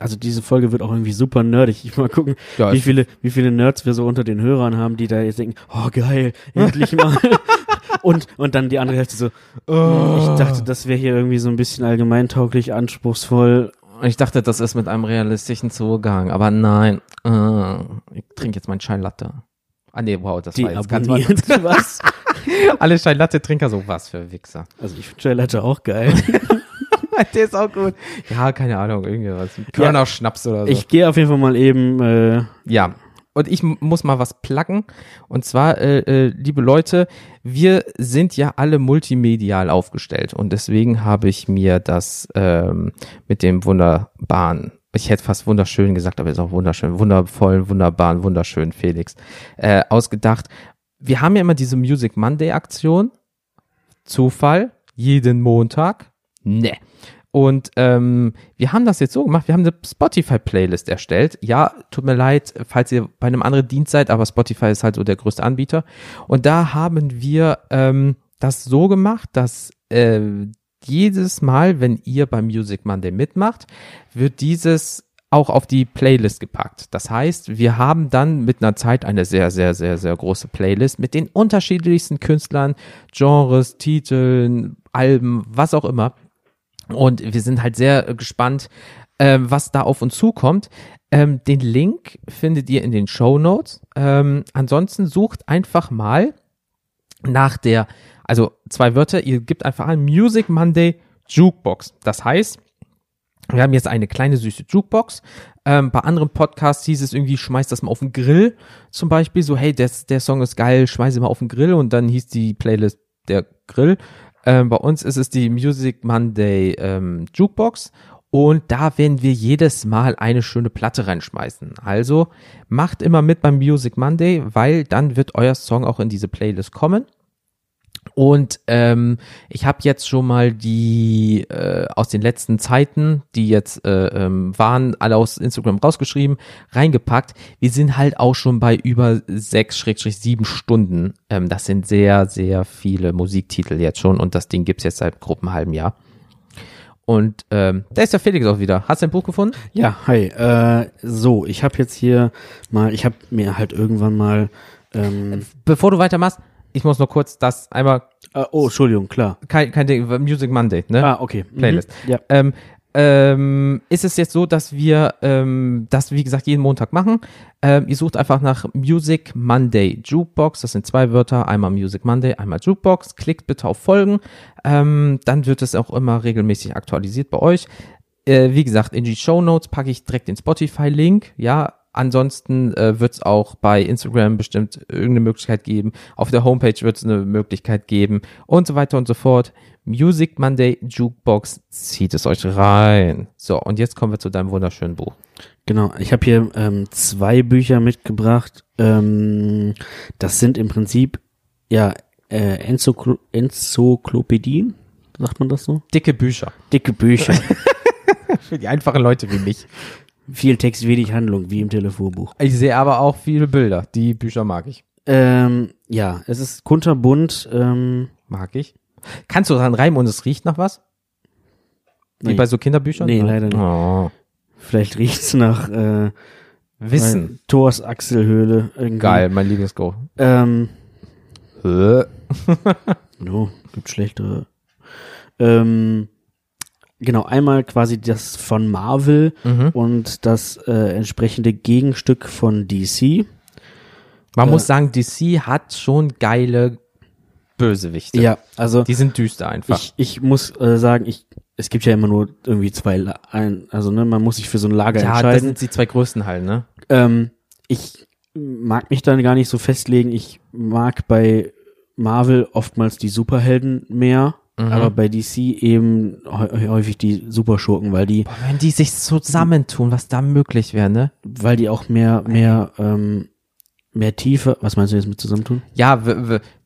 also diese Folge wird auch irgendwie super nerdig. Ich mal gucken, Ja, wie viele, wie viele Nerds wir so unter den Hörern haben, die da jetzt denken, oh geil, endlich mal. und, und dann die andere Hälfte so, Oh. ich dachte, das wäre hier irgendwie so ein bisschen allgemeintauglich, anspruchsvoll. Ich dachte, das ist mit einem realistischen Zugang, aber nein. Äh, ich trinke jetzt meinen Chai Latte. Ah nee, wow, das Die war jetzt ganz was. Alle Chai Latte Trinker so was für Wichser. Also ich finde Gelato auch geil. Der ist auch gut. Ja, keine Ahnung, irgendwas. Körner Schnaps oder so. Ich gehe auf jeden Fall mal eben, äh, Ja. Und ich muss mal was placken. Und zwar, äh, äh, liebe Leute, wir sind ja alle multimedial aufgestellt. Und deswegen habe ich mir das ähm, mit dem wunderbaren, ich hätte fast wunderschön gesagt, aber ist auch wunderschön, wundervollen, wunderbaren, wunderschönen Felix, äh, ausgedacht. Wir haben ja immer diese Music Monday Aktion. Zufall, jeden Montag. Ne. Und ähm, wir haben das jetzt so gemacht, wir haben eine Spotify-Playlist erstellt. Ja, tut mir leid, falls ihr bei einem anderen Dienst seid, aber Spotify ist halt so der größte Anbieter. Und da haben wir ähm, das so gemacht, dass äh, jedes Mal, wenn ihr beim Music Monday mitmacht, wird dieses auch auf die Playlist gepackt. Das heißt, wir haben dann mit einer Zeit eine sehr, sehr, sehr, sehr große Playlist mit den unterschiedlichsten Künstlern, Genres, Titeln, Alben, was auch immer. Und wir sind halt sehr gespannt, äh, was da auf uns zukommt. Ähm, den Link findet ihr in den Show Notes. Ähm, ansonsten sucht einfach mal nach der, also zwei Wörter, ihr gebt einfach an Music Monday Jukebox. Das heißt, wir haben jetzt eine kleine süße Jukebox. Ähm, bei anderen Podcasts hieß es irgendwie, schmeiß das mal auf den Grill zum Beispiel. So, hey, der, der Song ist geil, schmeiß ihn mal auf den Grill und dann hieß die Playlist der Grill. Ähm, bei uns ist es die Music Monday ähm, Jukebox und da werden wir jedes Mal eine schöne Platte reinschmeißen. Also macht immer mit beim Music Monday, weil dann wird euer Song auch in diese Playlist kommen. Und ähm, ich habe jetzt schon mal die äh, aus den letzten Zeiten, die jetzt äh, ähm, waren, alle aus Instagram rausgeschrieben, reingepackt. Wir sind halt auch schon bei über sechs Schrägstrich sieben Stunden. Ähm, das sind sehr, sehr viele Musiktitel jetzt schon und das Ding gibt's jetzt seit grob einem halben Jahr. Und ähm, da ist der Felix auch wieder. Hast du ein Buch gefunden? Ja, hi. Äh, so, ich habe jetzt hier mal, ich habe mir halt irgendwann mal ähm, Bevor du weitermachst, ich muss noch kurz das einmal, äh, oh, Entschuldigung, klar. kein, kein Ding, Music Monday, ne? Ah, okay. Mhm. Playlist. Ja. Ähm, ähm, ist es jetzt so, dass wir ähm, das, wie gesagt, jeden Montag machen. Ähm, ihr sucht einfach nach Music Monday Jukebox. Das sind zwei Wörter. Einmal Music Monday, einmal Jukebox. Klickt bitte auf Folgen. Ähm, dann wird es auch immer regelmäßig aktualisiert bei euch. Äh, wie gesagt, in die Show Notes packe ich direkt den Spotify-Link. Ja, Ansonsten äh, wird es auch bei Instagram bestimmt irgendeine Möglichkeit geben. Auf der Homepage wird es eine Möglichkeit geben und so weiter und so fort. Music Monday Jukebox, zieht es euch rein. So, und jetzt kommen wir zu deinem wunderschönen Buch. Genau, ich habe hier ähm, zwei Bücher mitgebracht. Ähm, das sind im Prinzip ja äh, Enzyklo Enzyklopädien, sagt man das so? Dicke Bücher. Dicke Bücher. Für die einfachen Leute wie mich. Viel Text, wenig Handlung, wie im Telefonbuch. Ich sehe aber auch viele Bilder. Die Bücher mag ich. Ähm, ja, es ist kunterbunt. Ähm, Mag ich. Kannst du dran reimen und es riecht nach was? Wie Nee. bei so Kinderbüchern? Nee, leider nicht. Oh. vielleicht riecht's nach äh, Wissen. Thors Achselhöhle. Irgendwie. Geil, mein Lieblingsgo. Ähm, Äh. no, gibt schlechtere. Ähm, genau, einmal quasi das von Marvel Mhm. und das äh, entsprechende Gegenstück von DC. Man Äh. muss sagen, DC hat schon geile Bösewichte. Ja, also Die sind düster einfach. ich, ich muss äh, sagen, ich es gibt ja immer nur irgendwie zwei, La ein, also ne, man muss sich für so ein Lager ja, das entscheiden. sind die zwei größten halt, ne? Ähm, ich mag mich dann gar nicht so festlegen. Ich mag bei Marvel oftmals die Superhelden mehr, Mhm. aber bei DC eben hä- häufig die Superschurken, weil die, Boah, wenn die sich zusammentun, was da möglich wäre, ne? weil die auch mehr, mehr, ähm, mehr Tiefe. Was meinst du jetzt mit zusammentun? Ja,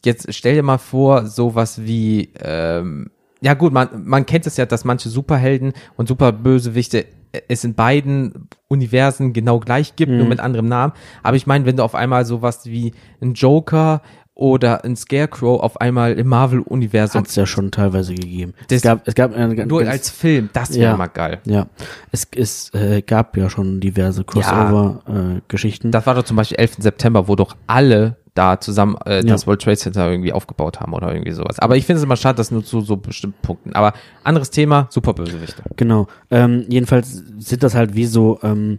jetzt stell dir mal vor, sowas wie, ähm, ja gut, man, man kennt es ja, dass manche Superhelden und Superbösewichte äh, es in beiden Universen genau gleich gibt, nur mit anderem Namen. Aber ich meine, wenn du auf einmal sowas wie ein Joker oder ein Scarecrow auf einmal im Marvel-Universum, Hat's ja schon teilweise gegeben. Das- es gab, es gab eine, ganz- nur als Film, das wäre Ja. mal geil. ja, es, es äh, gab ja schon diverse Crossover-Geschichten. Das war doch zum Beispiel 11. September, wo doch alle da zusammen äh, das Ja. World Trade Center irgendwie aufgebaut haben oder irgendwie sowas. Aber ich finde es immer schade, dass nur zu so bestimmten Punkten. Aber anderes Thema, super Bösewichte. Genau. Ähm, jedenfalls sind das halt wie so, ähm,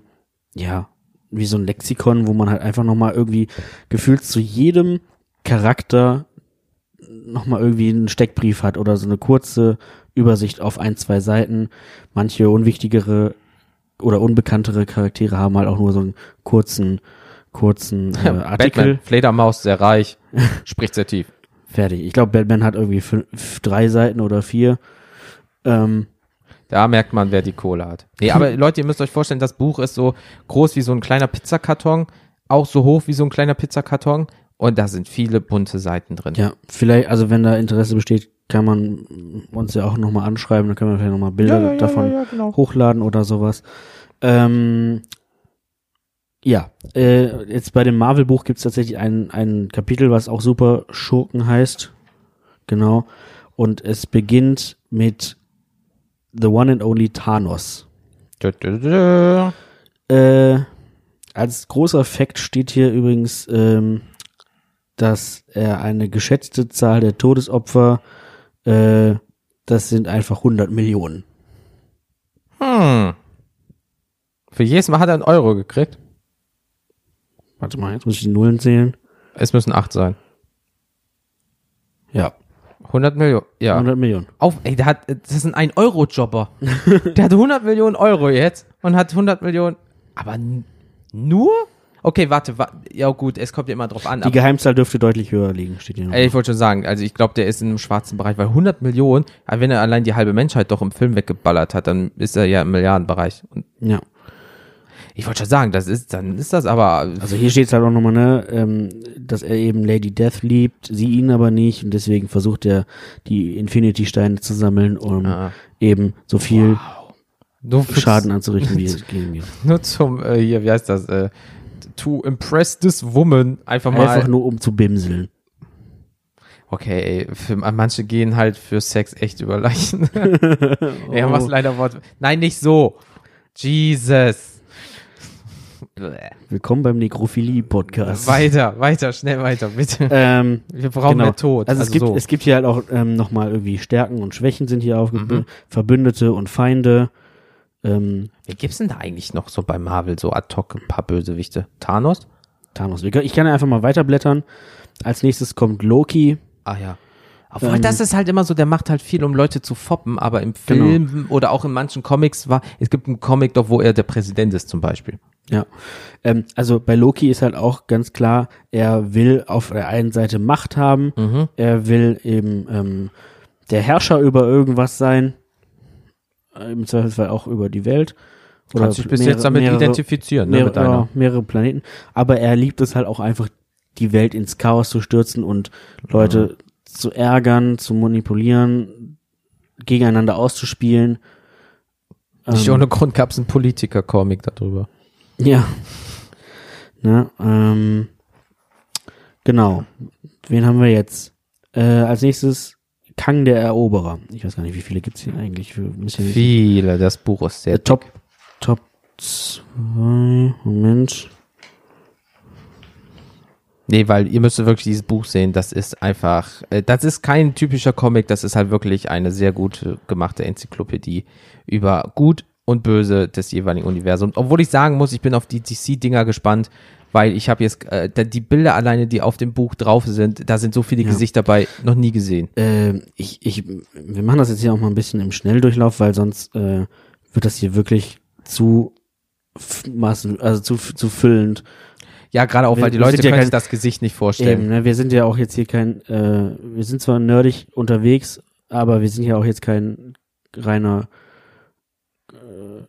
ja, wie so ein Lexikon, wo man halt einfach nochmal irgendwie gefühlt zu jedem Charakter nochmal irgendwie einen Steckbrief hat oder so eine kurze Übersicht auf ein, zwei Seiten. Manche unwichtigere oder unbekanntere Charaktere haben halt auch nur so einen kurzen, kurzen äh, Artikel. Batman, Fledermaus, sehr reich, spricht sehr tief. Fertig. Ich glaube, Batman hat irgendwie fünf, drei Seiten oder vier. Ähm, Da merkt man, wer die Kohle hat. Nee, aber Leute, ihr müsst euch vorstellen, das Buch ist so groß wie so ein kleiner Pizzakarton, auch so hoch wie so ein kleiner Pizzakarton Und da sind viele bunte Seiten drin. Ja, vielleicht, also wenn da Interesse besteht, kann man uns ja auch nochmal anschreiben, dann können wir vielleicht nochmal Bilder davon genau. hochladen oder sowas. Ähm, ja, äh, jetzt bei dem Marvel-Buch gibt es tatsächlich ein, ein Kapitel, was auch super Schurken heißt. Genau. Und es beginnt mit The One and Only Thanos. Dö, dö, dö. Äh, als großer Fakt steht hier übrigens, ähm, dass er eine geschätzte Zahl der Todesopfer, äh, das sind einfach 100 Millionen. Hm. Für jedes Mal hat er einen Euro gekriegt. Warte mal, jetzt muss ich die Nullen zählen. Es müssen acht sein. Ja, 100 Millionen. Ja. 100 Millionen. Auf, ey, der hat, das ist ein 1-Euro-Jobber. der hat 100 Millionen Euro jetzt und hat 100 Millionen. Aber nur? Okay, warte, wa ja gut, es kommt ja immer drauf an. Die Geheimzahl dürfte deutlich höher liegen, steht hier noch. ey, ich wollte schon sagen, also ich glaube, der ist in einem schwarzen Bereich, weil 100 Millionen, wenn er allein die halbe Menschheit doch im Film weggeballert hat, dann ist er ja im Milliardenbereich. Und Ja. ich wollte schon sagen, das ist, dann ist das aber, Also hier steht es halt auch nochmal, ne, ähm, dass er eben Lady Death liebt, sie ihn aber nicht und deswegen versucht er, die Infinity-Steine zu sammeln, um Ah. eben so viel für- Schaden anzurichten, wie es gegen geht. nur zum, äh, hier, wie heißt das, äh, to impress this woman, einfach mal. Einfach nur um zu bimseln. Okay, ey, für, manche gehen halt für Sex echt über Leichen. Ja, was leider Wort. Nein, nicht so. Jesus. Willkommen beim Nekrophilie-Podcast. Weiter, weiter, schnell weiter, bitte. Ähm, Wir brauchen genau. mehr Tod. Also, es gibt so. es gibt hier halt auch ähm, nochmal irgendwie Stärken und Schwächen sind hier aufgeführt, Mhm. Verbündete und Feinde. Ähm, Wer gibt's denn da eigentlich noch so bei Marvel so ad hoc ein paar Bösewichte? Thanos? Thanos. Ich kann ja einfach mal weiterblättern. Als nächstes kommt Loki. Ah ja. Obwohl, Ähm, das ist halt immer so, der macht halt viel, um Leute zu foppen, aber im Genau. Film oder auch in manchen Comics war, es gibt einen Comic doch, wo er der Präsident ist zum Beispiel. Ja. Ähm, also bei Loki ist halt auch ganz klar, er will auf der einen Seite Macht haben, Mhm. er will eben ähm, der Herrscher über irgendwas sein, im Zweifelsfall auch über die Welt. Kannst dich bis mehrere- jetzt damit mehrere- identifizieren, ne, mehrere, mit deiner. ja, mehrere Planeten. Aber er liebt es halt auch einfach, die Welt ins Chaos zu stürzen und Leute zu ärgern, zu manipulieren, gegeneinander auszuspielen. Nicht Ähm, ohne Grund gab's einen Politiker-Comic darüber. Ja. Ne, ähm, genau. Wen haben wir jetzt? Äh, als nächstes Kang der Eroberer. Ich weiß gar nicht, wie viele gibt's hier eigentlich Viele, das Buch ist sehr äh, Top Top 2. Moment. Nee, weil ihr müsst wirklich dieses Buch sehen. Das ist einfach, äh, das ist kein typischer Comic, das ist halt wirklich eine sehr gut äh, gemachte Enzyklopädie über Gut und Böse des jeweiligen Universums. Obwohl ich sagen muss, ich bin auf die DC-Dinger gespannt, weil ich habe jetzt äh, die Bilder alleine, die auf dem Buch drauf sind, da sind so viele Ja. Gesichter bei, noch nie gesehen. Ähm, ich, ich, wir machen das jetzt hier auch mal ein bisschen im Schnelldurchlauf, weil sonst äh, wird das hier wirklich zu maßen, also zu, zu füllend. Ja, gerade auch, Wir- weil die Leute ja können sich das Gesicht nicht vorstellen. Eben, ne? Wir sind ja auch jetzt hier kein, äh, wir sind zwar nerdig unterwegs, aber wir sind ja auch jetzt kein reiner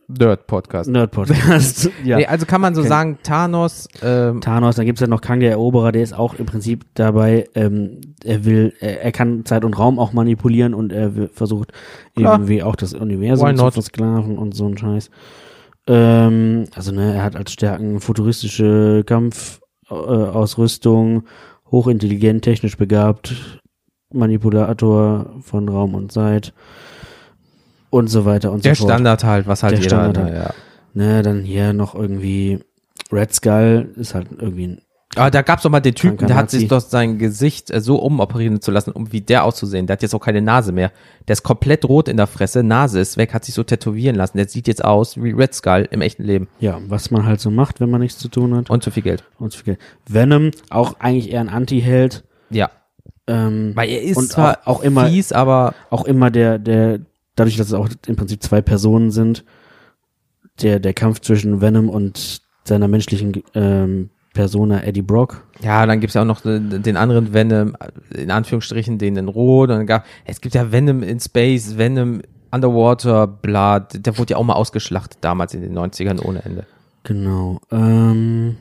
Nerd-Podcast. Nerd-Podcast. ja. Nee, also kann man so Okay. sagen, Thanos, ähm, Thanos, dann gibt's ja noch Kang der Eroberer, der ist auch im Prinzip dabei, ähm, er will, er, er kann Zeit und Raum auch manipulieren und er versucht Klar. irgendwie auch das Universum zu versklaven und so ein Scheiß. Ähm, also ne, er hat als Stärken futuristische Kampfausrüstung, äh, hochintelligent, technisch begabt, Manipulator von Raum und Zeit und so weiter und der so fort. Standard halt, was halt Der jeder, Standard halt. ja. Ne, dann hier noch irgendwie Red Skull ist halt irgendwie ein Aber da gab's doch mal den Typen, der hat sich doch sein Gesicht äh, so umoperieren zu lassen, um wie der auszusehen. Der hat jetzt auch keine Nase mehr. Der ist komplett rot in der Fresse, Nase ist weg, hat sich so tätowieren lassen. Der sieht jetzt aus wie Red Skull im echten Leben. Ja, was man halt so macht, wenn man nichts zu tun hat. Und zu viel Geld. Und so viel. Venom, auch eigentlich eher ein Anti-Held. Ja. Ähm, Weil er ist Und zwar auch- auch immer- fies, aber auch immer der, der, dadurch, dass es auch im Prinzip zwei Personen sind, der, der Kampf zwischen Venom und seiner menschlichen ähm, Persona Eddie Brock. ja, dann gibt's ja auch noch den, anderen Venom, in Anführungsstrichen, den in Rot. Und dann gab, es gibt ja Venom in Space, Venom Underwater, Blood. Der wurde ja auch mal ausgeschlachtet damals in den 90ern ohne Ende. Genau. Ähm,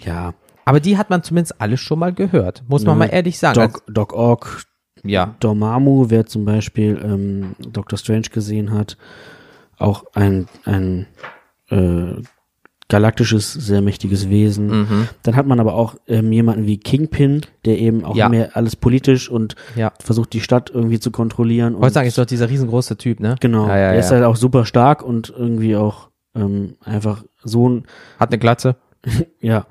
ja, Aber die hat man zumindest alle schon mal gehört, muss man Ne, mal ehrlich sagen. Doc, Doc Ock, ja, Dormammu, wer zum Beispiel ähm, Doctor Strange gesehen hat, auch ein, ein äh, galaktisches, sehr mächtiges Wesen. mhm. Dann hat man aber auch ähm, jemanden wie Kingpin, der eben auch Ja. mehr alles politisch und ja. versucht, die Stadt irgendwie zu kontrollieren. Und Wollte sagen, ist doch dieser riesengroße Typ, ne? Genau, Ja, ja, er ja. ist halt auch super stark und irgendwie auch ähm, einfach so ein, Hat eine Glatze. ja,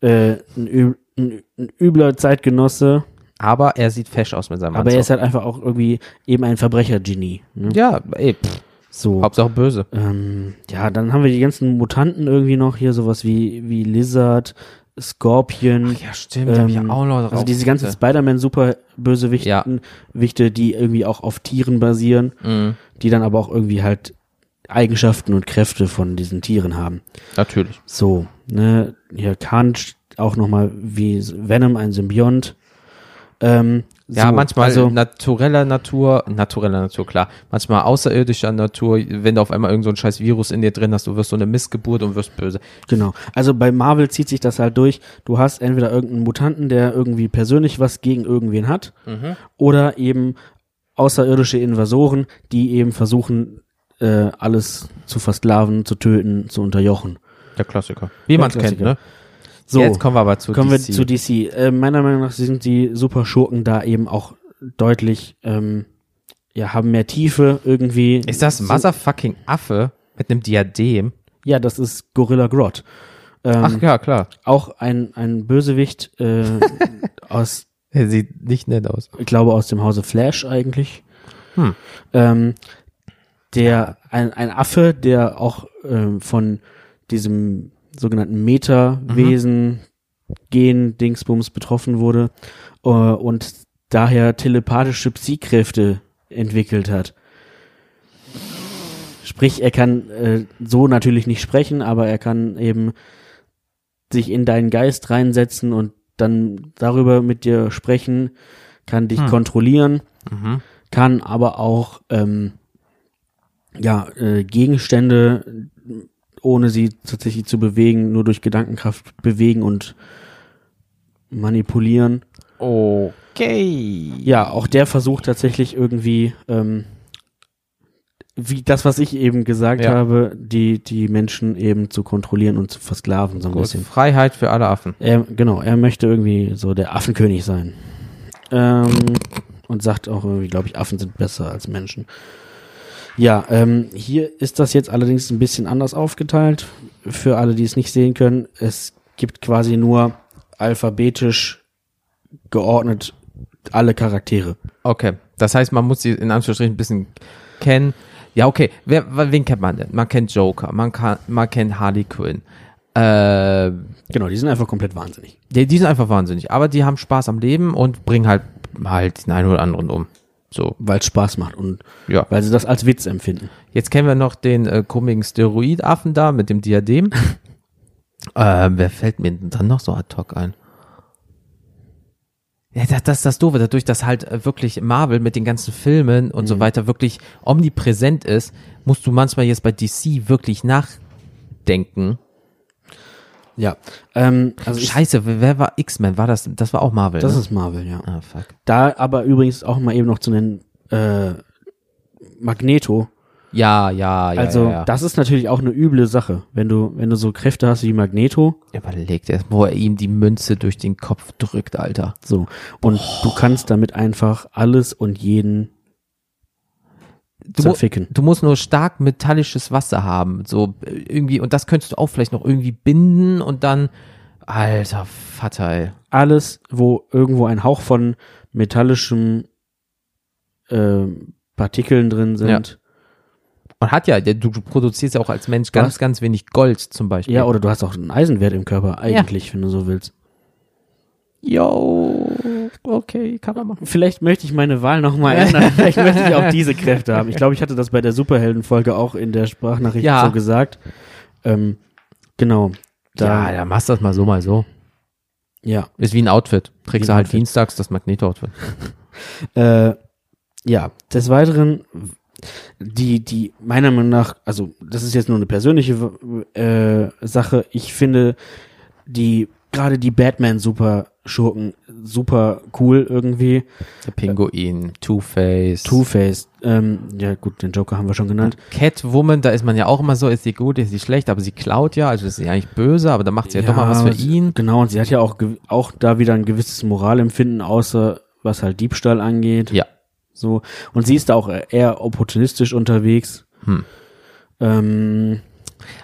äh, ein, üb ein, ein übler Zeitgenosse, Aber er sieht fesch aus mit seinem aber er ist Anzug. halt einfach auch irgendwie eben ein Verbrechergenie. Ne? Ja, ey, pff, So. Hauptsache böse. Ähm, ja, dann haben wir die ganzen Mutanten irgendwie noch hier, sowas wie, wie Lizard, Scorpion. ja, stimmt, da hab ich ähm, auch noch also drauf. diese ganzen Spider-Man-Super-Bösewichte, Ja. Wichte, die irgendwie auch auf Tieren basieren, Mhm, die dann aber auch irgendwie halt Eigenschaften und Kräfte von diesen Tieren haben. natürlich. So, ne, hier Khan auch nochmal wie Venom, ein Symbiont. Ähm, Ja, so, manchmal also, natureller Natur, natureller Natur, klar. Manchmal außerirdischer Natur, wenn du auf einmal irgend so ein scheiß Virus in dir drin hast, du wirst so eine Missgeburt und wirst böse. Genau. Also bei Marvel zieht sich das halt durch. Du hast entweder irgendeinen Mutanten, der irgendwie persönlich was gegen irgendwen hat, oder eben außerirdische Invasoren, die eben versuchen, äh, alles zu versklaven, zu töten, zu unterjochen. Der Klassiker. Wie man es kennt, ne? So, Jetzt kommen wir aber zu kommen DC. wir zu DC. Äh, meiner Meinung nach sind die Super Schurken da eben auch deutlich, ähm, ja, haben mehr Tiefe irgendwie. Ist das ein motherfucking Affe mit einem Diadem? Ja, das ist Gorilla Grodd. Ähm, Ach ja, klar. Auch ein, ein Bösewicht äh, aus Er sieht nicht nett aus. ich glaube aus dem Hause Flash eigentlich. Hm. Ähm, der ein, ein Affe, der auch ähm, von diesem sogenannten Meta-Wesen, Gen, Dingsbums betroffen wurde äh, und daher telepathische Psykräfte entwickelt hat. Sprich, er kann äh, so natürlich nicht sprechen, aber er kann eben sich in deinen Geist reinsetzen und dann darüber mit dir sprechen, kann dich Hm. kontrollieren, Mhm. kann aber auch ähm, ja äh, Gegenstände ohne sie tatsächlich zu bewegen, nur durch Gedankenkraft bewegen und manipulieren. Okay. Ja, auch der versucht tatsächlich irgendwie, ähm, wie das, was ich eben gesagt Ja. habe, die, die Menschen eben zu kontrollieren und zu versklaven, so ein Gut. bisschen. Freiheit für alle Affen. Er, genau, er möchte irgendwie so der Affenkönig sein. Ähm, und sagt auch irgendwie, glaube ich, Affen sind besser als Menschen. Ja, ähm, hier ist das jetzt allerdings ein bisschen anders aufgeteilt. Für alle, die es nicht sehen können, es gibt quasi nur alphabetisch geordnet alle Charaktere. Okay. Das heißt, man muss sie in Anführungsstrichen ein bisschen kennen. Ja, okay. Wer, wen kennt man denn? Man kennt Joker, man, kann, man kennt Harley Quinn. Äh, Genau, die sind einfach komplett wahnsinnig. die, die sind einfach wahnsinnig, aber die haben Spaß am Leben und bringen halt halt den einen oder anderen um. So, Weil es Spaß macht und ja. weil sie das als Witz empfinden. Jetzt kennen wir noch den äh, komischen Steroidaffen da mit dem Diadem. äh, wer fällt mir denn dann noch so ad hoc ein? Ja, das, das ist das Doofe, dadurch, dass halt äh, wirklich Marvel mit den ganzen Filmen und so weiter wirklich omnipräsent ist, musst du manchmal jetzt bei DC wirklich nachdenken. Ja, ähm, also Scheiße, wer, war X-Men? War das, das war auch Marvel, das ne? ist Marvel, ja. Ah, fuck. Da aber übrigens auch mal eben noch zu nennen, äh, Magneto. Ja, ja, ja, also ja, ja. das ist natürlich auch eine üble Sache, wenn du, wenn du so Kräfte hast wie Magneto, Überlegt erst, wo er ihm die Münze durch den Kopf drückt, Alter. so. Und du kannst damit einfach alles und jeden Du, zerficken. du musst nur stark metallisches Wasser haben, so äh, irgendwie, und das könntest du auch vielleicht noch irgendwie binden und dann, alter Vater, ey. Alles, wo irgendwo ein Hauch von metallischem äh, Partikeln drin sind. Und hat ja, du, du produzierst ja auch als Mensch ganz, Was? ganz wenig Gold zum Beispiel. Ja, oder du hast auch einen Eisenwert im Körper, eigentlich, wenn du so willst. Yo, okay, kann man machen. Vielleicht möchte ich meine Wahl nochmal ändern. Vielleicht möchte ich auch diese Kräfte haben. Ich glaube, ich hatte das bei der Superhelden-Folge auch in der Sprachnachricht Ja. so gesagt. Ähm, genau. Ja, Da, dann machst du das mal so, mal so. ja. Ist wie ein Outfit. Trägst du halt Outfit. dienstags das Magneto-Outfit. Äh, ja, des Weiteren, die, die, meiner Meinung nach, also, das ist jetzt nur eine persönliche äh, Sache. Ich finde, die gerade die Batman-Super-Schurken super cool irgendwie. Der Pinguin, Two-Face. Two-Face, ähm, ja gut, den Joker haben wir schon genannt. Catwoman, da ist man ja auch immer so, ist sie gut, ist sie schlecht, aber sie klaut ja, also ist sie eigentlich böse, aber dann macht sie ja, doch mal was für ihn. Genau, und sie hat ja auch, auch da wieder ein gewisses Moralempfinden, außer was halt Diebstahl angeht. Ja. So. Und sie ist da auch eher opportunistisch unterwegs. Hm. Ähm,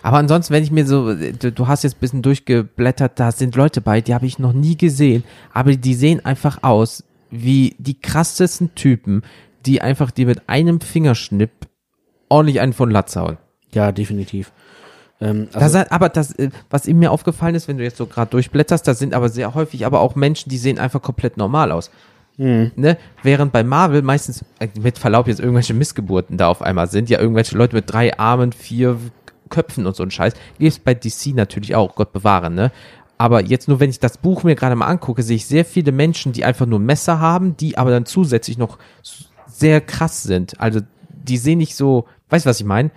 Aber ansonsten, wenn ich mir so, du, hast jetzt ein bisschen durchgeblättert, da sind Leute bei, die habe ich noch nie gesehen, aber die sehen einfach aus wie die krassesten Typen, die einfach dir mit einem Fingerschnipp ordentlich einen von Latz hauen. ja, definitiv. Ähm, Das also, hat, aber das, äh, was ihm mir aufgefallen ist, wenn du jetzt so gerade durchblätterst, das sind aber sehr häufig aber auch Menschen, die sehen einfach komplett normal aus. Ne? Während bei Marvel meistens, äh, mit Verlaub jetzt irgendwelche Missgeburten da auf einmal sind, ja irgendwelche Leute mit drei Armen, vier Köpfen und so ein Scheiß, gibt's bei DC natürlich auch, Gott bewahre, ne? Aber jetzt nur, wenn ich das Buch mir gerade mal angucke, sehe ich sehr viele Menschen, die einfach nur Messer haben, die aber dann zusätzlich noch sehr krass sind. Also die sehen nicht so, weißt du, was ich meine?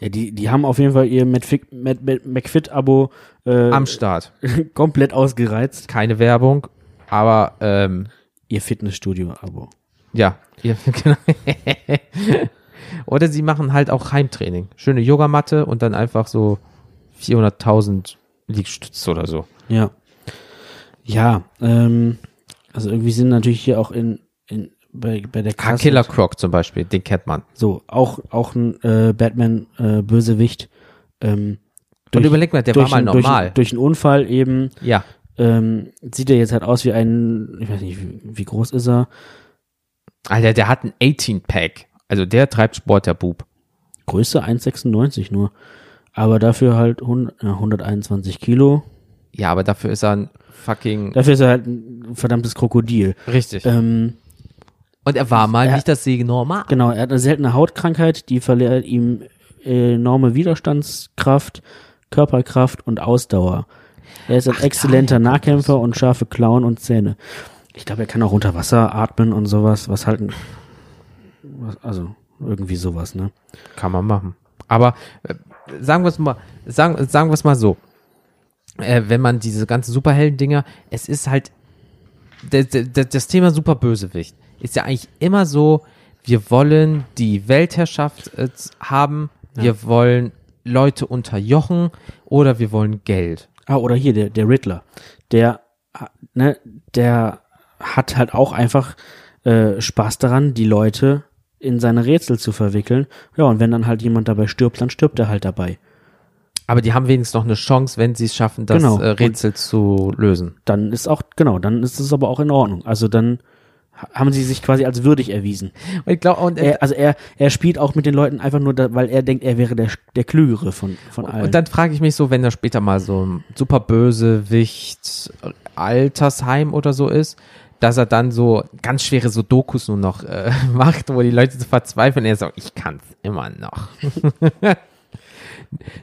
ja, die, die haben auf jeden Fall ihr McFit-Abo äh, Am Start. komplett ausgereizt. Keine Werbung, aber ähm, Ihr Fitnessstudio-Abo. Ja, ja genau. Oder sie machen halt auch Heimtraining. Schöne Yogamatte und dann einfach so 400.000 Liegestütze oder so. Ja. Ja, ähm, also irgendwie sind natürlich hier auch in, in bei, bei der Ah, Kasse Killer Croc zum Beispiel, den kennt man. so auch auch ein äh, Batman äh, Bösewicht ähm, Und überleg mal, der war mal ein- durch, normal. ein- durch einen Unfall eben Ja, ähm, sieht er jetzt halt aus wie ein ich weiß nicht wie, wie groß ist er Alter, der hat ein 18-Pack. Also der treibt Sport, der Bub. Größe 1,96 nur aber dafür halt 100, ja, 121 Kilo Ja, aber dafür ist er ein fucking... dafür ist er halt ein verdammtes Krokodil Richtig. ähm, Und er war mal er- nicht das normal. Genau, er hat eine seltene Hautkrankheit, die verleiht ihm enorme Widerstandskraft, Körperkraft und Ausdauer. Er ist ein exzellenter Nahkämpfer und scharfe Klauen und Zähne. Ich glaube, er kann auch unter Wasser atmen und sowas, was halt, ein- also irgendwie sowas, ne? Kann man machen. Aber äh, sagen wir es mal, sagen, sagen wir es mal so. Äh, wenn man diese ganzen Superhelden-Dinger, es ist halt, das Thema Superbösewicht ist ja eigentlich immer so, wir wollen die Weltherrschaft äh, haben, wir wollen Leute unterjochen oder wir wollen Geld. Ah, oder hier, der, der Riddler. Der, ne, der hat halt auch einfach äh, Spaß daran, die Leute in seine Rätsel zu verwickeln. Ja, und wenn dann halt jemand dabei stirbt, dann stirbt er halt dabei. Aber die haben wenigstens noch eine Chance, wenn sie es schaffen, das Genau. äh, Rätsel zu lösen. dann ist auch, genau, dann ist es aber auch in Ordnung. Also dann ha- haben sie sich quasi als würdig erwiesen. Und ich glaube, und, Er, also er, er spielt auch mit den Leuten einfach nur, da, weil er denkt, er wäre der, der Klügere von, von allen. Und dann frage ich mich so, wenn da später mal so ein super Bösewicht Altersheim oder so ist, dass er dann so ganz schwere so Dokus nur noch äh, macht, wo die Leute so verzweifeln er sagt, ich kann's immer noch.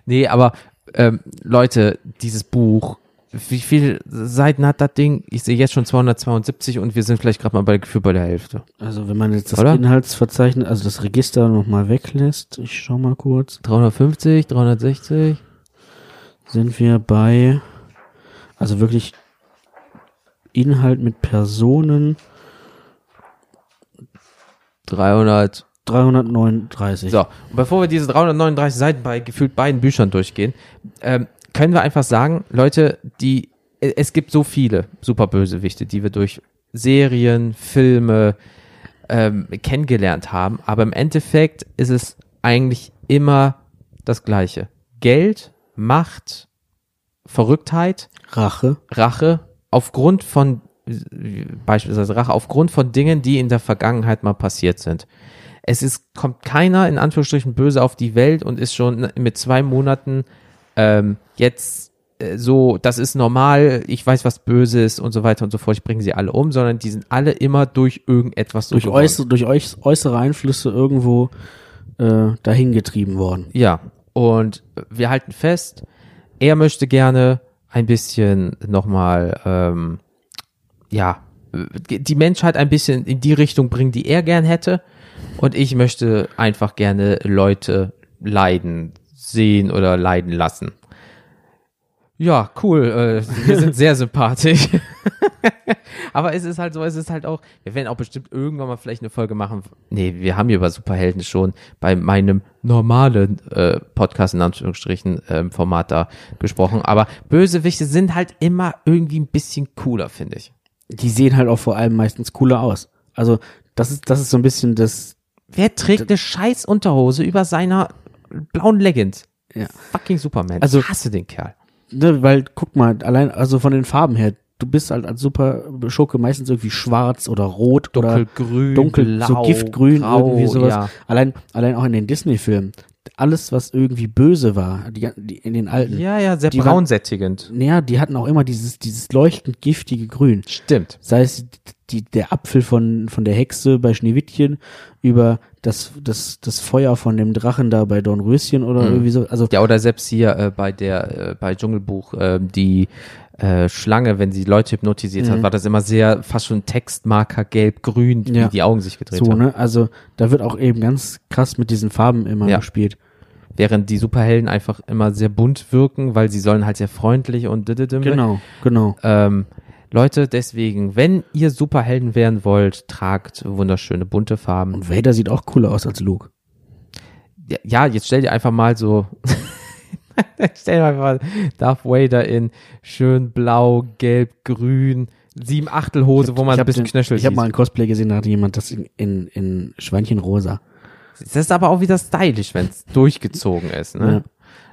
nee, aber ähm, Leute, dieses Buch, wie viele Seiten hat das Ding? Ich sehe jetzt schon 272 und wir sind vielleicht gerade mal bei Gefühl bei der Hälfte. also wenn man jetzt das Oder? Inhaltsverzeichnis, also das Register nochmal weglässt, ich schau mal kurz, 350, 360? sind wir bei, also wirklich Inhalt mit Personen 300. 339. So, und bevor wir diese 339 Seiten bei gefühlt beiden Büchern durchgehen, ähm, können wir einfach sagen, Leute, die äh, es gibt so viele Superbösewichte, die wir durch Serien, Filme ähm, kennengelernt haben, aber im Endeffekt ist es eigentlich immer das Gleiche. Geld, Macht, Verrücktheit, Rache. Rache aufgrund von beispielsweise Rache aufgrund von Dingen, die in der Vergangenheit mal passiert sind. Es ist, kommt keiner in Anführungsstrichen böse auf die Welt und ist schon mit zwei Monaten ähm, jetzt äh, so, das ist normal, ich weiß, was böse ist und so weiter und so fort, ich bringe sie alle um, sondern die sind alle immer durch irgendetwas so Durch, geworden. äußere, durch äuß- äußere Einflüsse irgendwo äh, dahingetrieben worden. Ja, und wir halten fest, er möchte gerne ein bisschen nochmal, ähm, ja, die Menschheit ein bisschen in die Richtung bringen, die er gern hätte. Und ich möchte einfach gerne Leute leiden sehen oder leiden lassen. Ja, cool. Äh, wir sind sehr sympathisch. Aber es ist halt so, es ist halt auch, wir werden auch bestimmt irgendwann mal vielleicht eine Folge machen. Nee, wir haben hier über Superhelden schon bei meinem normalen äh, Podcast in Anführungsstrichen ähm, Format da gesprochen. Aber Bösewichte sind halt immer irgendwie ein bisschen cooler, finde ich. Die sehen halt auch vor allem meistens cooler aus. Also das ist, das ist so ein bisschen das, Wer trägt eine scheiß Unterhose über seiner blauen Leggings? Ja. Fucking Superman. Also- ich hasse den Kerl. ne, weil guck mal, allein, also von den Farben her, du bist halt als super Schurke meistens irgendwie schwarz oder rot oder Dunkelgrün, dunkel, blau, so Giftgrün, grau, irgendwie sowas. Ja. Allein, allein auch in den Disney-Filmen. Alles, was irgendwie böse war, die, die, in den alten. ja, ja, sehr Die waren- braunsättigend. Naja, die hatten auch immer dieses, dieses leuchtend giftige Grün. Stimmt. Sei es die, der Apfel von, von der Hexe bei Schneewittchen über das, das, das Feuer von dem Drachen da bei Dornröschen oder irgendwie so. Also, Ja, oder selbst hier äh, bei der, äh, bei Dschungelbuch, äh, die äh, Schlange, wenn sie Leute hypnotisiert hat, war das immer sehr fast schon Textmarker gelb-grün, Ja. wie die Augen sich gedreht so, haben. ne? Also, da wird auch eben ganz krass mit diesen Farben immer Ja. gespielt. Während die Superhelden einfach immer sehr bunt wirken, weil sie sollen halt sehr freundlich und dididim. Genau, genau. Ähm, Leute, deswegen, wenn ihr Superhelden werden wollt, tragt wunderschöne bunte Farben. Und Vader sieht auch cooler aus als Luke. Ja, jetzt stell dir einfach mal so, stell dir einfach mal Darth Vader in schön blau, gelb, grün, sieben Achtel Hose, wo man ein hab bisschen den- Knöchel Ich habe mal ein Cosplay gesehen, da hatte jemand das in, in, in Schweinchenrosa. Das ist aber auch wieder stylisch, wenn es durchgezogen ist, ne? Ja.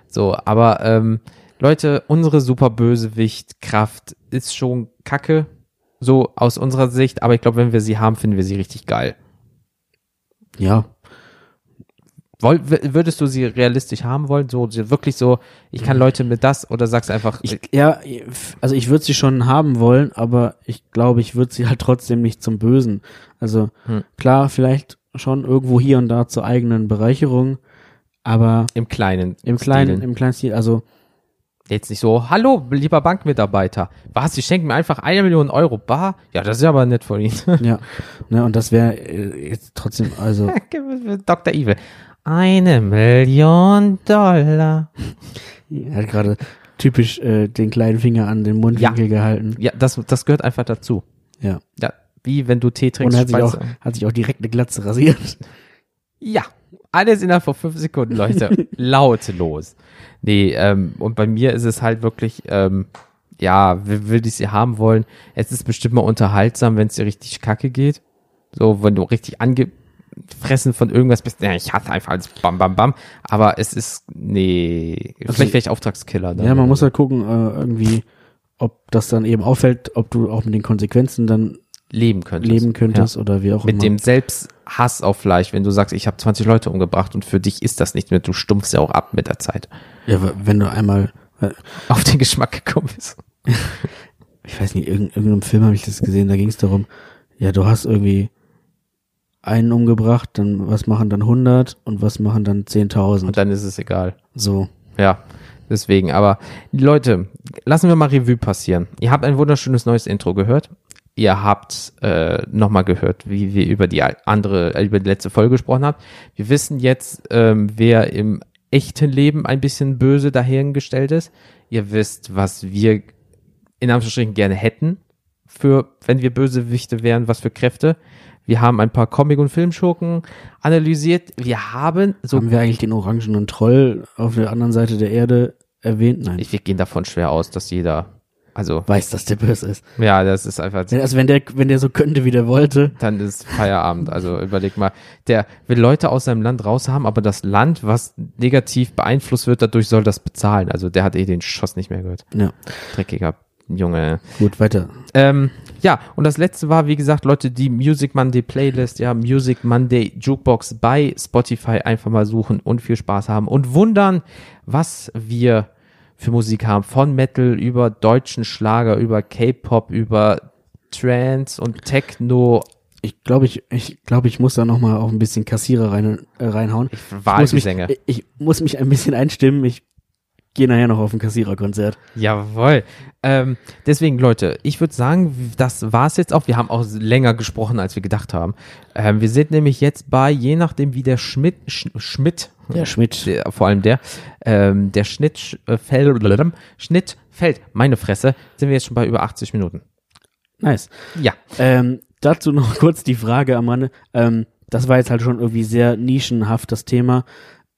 So, aber ähm, Leute, unsere Superbösewicht-Kraft ist schon kacke, so aus unserer Sicht, aber ich glaube, wenn wir sie haben, finden wir sie richtig geil. Ja, Woll, würdest du sie realistisch haben wollen? So, wirklich so, ich kann Leute mit das oder sagst einfach, ich, ja, also ich würde sie schon haben wollen, aber ich glaube, ich würde sie halt trotzdem nicht zum Bösen. Also Hm. klar, vielleicht schon irgendwo hier und da zur eigenen Bereicherung, aber im kleinen im kleinen, Stilen. im kleinen Stil, also Jetzt nicht so, hallo, lieber Bankmitarbeiter. Was, Sie schenken mir einfach eine Million Euro bar? Ja, das ist ja aber nett von Ihnen. ja, ne, und das wäre äh, jetzt trotzdem, also Dr. Evil. Eine Million Dollar. er hat gerade typisch äh, den kleinen Finger an den Mundwinkel gehalten. Ja, das, das gehört einfach dazu. Ja. Ja, wie wenn du Tee Und trinkst. er hat sich, auch, Speise- hat sich auch direkt eine Glatze rasiert. Ja, alles innerhalb von fünf Sekunden, Leute. Lautlos. Nee, ähm, und bei mir ist es halt wirklich, ähm, ja, will, will ich sie haben wollen. Es ist bestimmt mal unterhaltsam, wenn es dir richtig kacke geht. So, wenn du richtig angefressen von irgendwas bist. Ja, ich hasse einfach alles bam, bam, bam. Aber es ist, nee, vielleicht wäre ich Auftragskiller. dann Ja, man muss halt gucken, äh, irgendwie, ob das dann eben auffällt, ob du auch mit den Konsequenzen dann leben könntest. leben könntest oder wie auch Mit immer. dem Selbsthass auf Fleisch, wenn du sagst, ich habe 20 Leute umgebracht und für dich ist das nicht mehr, du stumpfst ja auch ab mit der Zeit. ja, wenn du einmal, äh, Auf den Geschmack gekommen bist. ich weiß nicht, in irgendeinem Film habe ich das gesehen, da ging es darum, ja, du hast irgendwie einen umgebracht, dann was machen dann 100 und was machen dann 10.000. Und dann ist es egal. So. Ja, deswegen. Aber Leute, lassen wir mal Revue passieren. Ihr habt ein wunderschönes neues Intro gehört. Ihr habt äh, nochmal gehört, wie wir über die andere, äh, über die letzte Folge gesprochen haben. Wir wissen jetzt, ähm, wer im echten Leben ein bisschen böse dahergestellt ist. Ihr wisst, was wir in Anführungsstrichen gerne hätten, für, wenn wir Bösewichte wären, was für Kräfte. Wir haben ein paar Comic- und Filmschurken analysiert. Wir haben so Haben wir eigentlich den orangenen Troll auf der anderen Seite der Erde erwähnt? Nein. Ich, wir gehen davon schwer aus, dass jeder, also, weiß, dass der böse ist. ja, das ist einfach, Also wenn der, wenn der so könnte, wie der wollte, dann ist Feierabend. Also überleg mal, der will Leute aus seinem Land raus haben, aber das Land, was negativ beeinflusst wird, dadurch soll das bezahlen. Also der hat eh den Schoss nicht mehr gehört. ja, Dreckiger Junge. gut, weiter. Ähm, ja, und das letzte war, wie gesagt, Leute, die Music Monday Playlist, ja, Music Monday Jukebox bei Spotify einfach mal suchen und viel Spaß haben und wundern, was wir für Musik haben. Von Metal über deutschen Schlager, über K-Pop, über Trance und Techno. Ich glaube, ich, ich glaube, ich muss da noch mal auch ein bisschen Kassierer rein, äh, reinhauen. Ich muss, mich, ich, ich muss mich ein bisschen einstimmen. Ich gehe nachher noch auf ein Kassiererkonzert. Jawohl. Ähm, deswegen, Leute, ich würde sagen, das war's jetzt auch. Wir haben auch länger gesprochen, als wir gedacht haben. Ähm, wir sind nämlich jetzt bei, je nachdem, wie der Schmidt, Sch, Schmidt, Der Schmidt. der, vor allem der, ähm, der Schnitt sch- äh, fällt, Schnitt fällt, meine Fresse, sind wir jetzt schon bei über 80 Minuten. Nice. Ja. Ähm, dazu noch kurz die Frage am Rande. Ähm, das war jetzt halt schon irgendwie sehr nischenhaft, das Thema.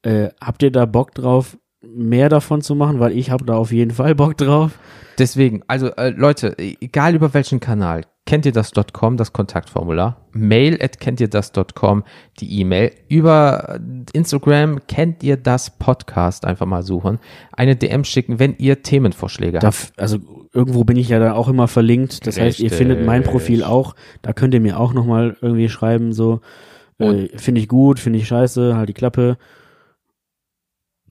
Äh, habt ihr da Bock drauf, mehr davon zu machen? Weil ich habe da auf jeden Fall Bock drauf. Deswegen, also äh, Leute, egal über welchen Kanal, kennt ihr das.com, das Kontaktformular, mail at kennt ihr das.com, die E-Mail, über Instagram kennt ihr das Podcast, einfach mal suchen, eine DM schicken, wenn ihr Themenvorschläge Da, habt. also irgendwo bin ich ja da auch immer verlinkt. Das heißt, ihr Richtig. findet mein Profil auch. Da könnt ihr mir auch nochmal irgendwie schreiben, so, äh, finde ich gut, finde ich scheiße, halt die Klappe.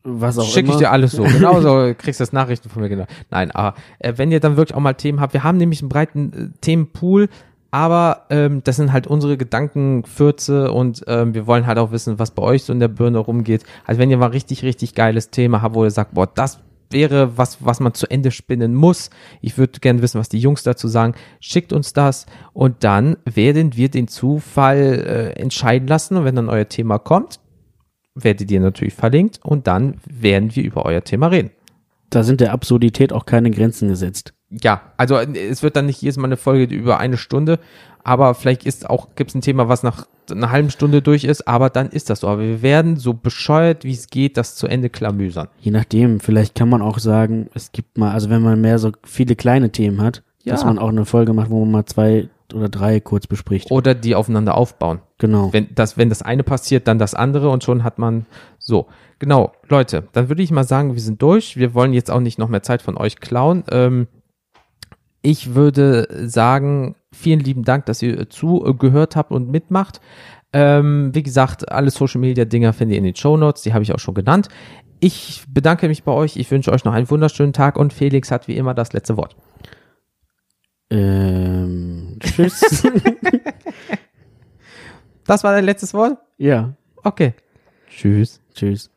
Was auch Schicke immer. ich dir alles so. Genauso kriegst du das Nachrichten von mir, genau. Nein, aber äh, wenn ihr dann wirklich auch mal Themen habt, wir haben nämlich einen breiten äh, Themenpool, aber ähm, das sind halt unsere Gedankenfürze und ähm, wir wollen halt auch wissen, was bei euch so in der Birne rumgeht. Also wenn ihr mal richtig, richtig geiles Thema habt, wo ihr sagt, boah, das wäre was, was man zu Ende spinnen muss. Ich würde gerne wissen, was die Jungs dazu sagen. Schickt uns das und dann werden wir den Zufall äh, entscheiden lassen. Und wenn dann euer Thema kommt, werdet ihr natürlich verlinkt und dann werden wir über euer Thema reden. Da sind der Absurdität auch keine Grenzen gesetzt. Ja, also äh, es wird dann nicht jedes Mal eine Folge über eine Stunde, aber vielleicht ist auch, gibt es ein Thema, was nach einer halben Stunde durch ist, aber dann ist das so. Aber wir werden so bescheuert, wie es geht, das zu Ende klamüsern. Je nachdem, vielleicht kann man auch sagen, es gibt mal, also wenn man mehr so viele kleine Themen hat, Ja. dass man auch eine Folge macht, wo man mal zwei oder drei kurz bespricht. Oder die aufeinander aufbauen. Genau. Wenn das, wenn das eine passiert, dann das andere und schon hat man so. Genau, Leute, dann würde ich mal sagen, wir sind durch. Wir wollen jetzt auch nicht noch mehr Zeit von euch klauen. Ähm, ich würde sagen, vielen lieben Dank, dass ihr zugehört habt und mitmacht. Ähm, wie gesagt, alle Social Media Dinger findet ihr in den Show Notes, die habe ich auch schon genannt. Ich bedanke mich bei euch. Ich wünsche euch noch einen wunderschönen Tag und Felix hat wie immer das letzte Wort. Ähm, tschüss. Das war dein letztes Wort? ja, Okay. Tschüss. tschüss.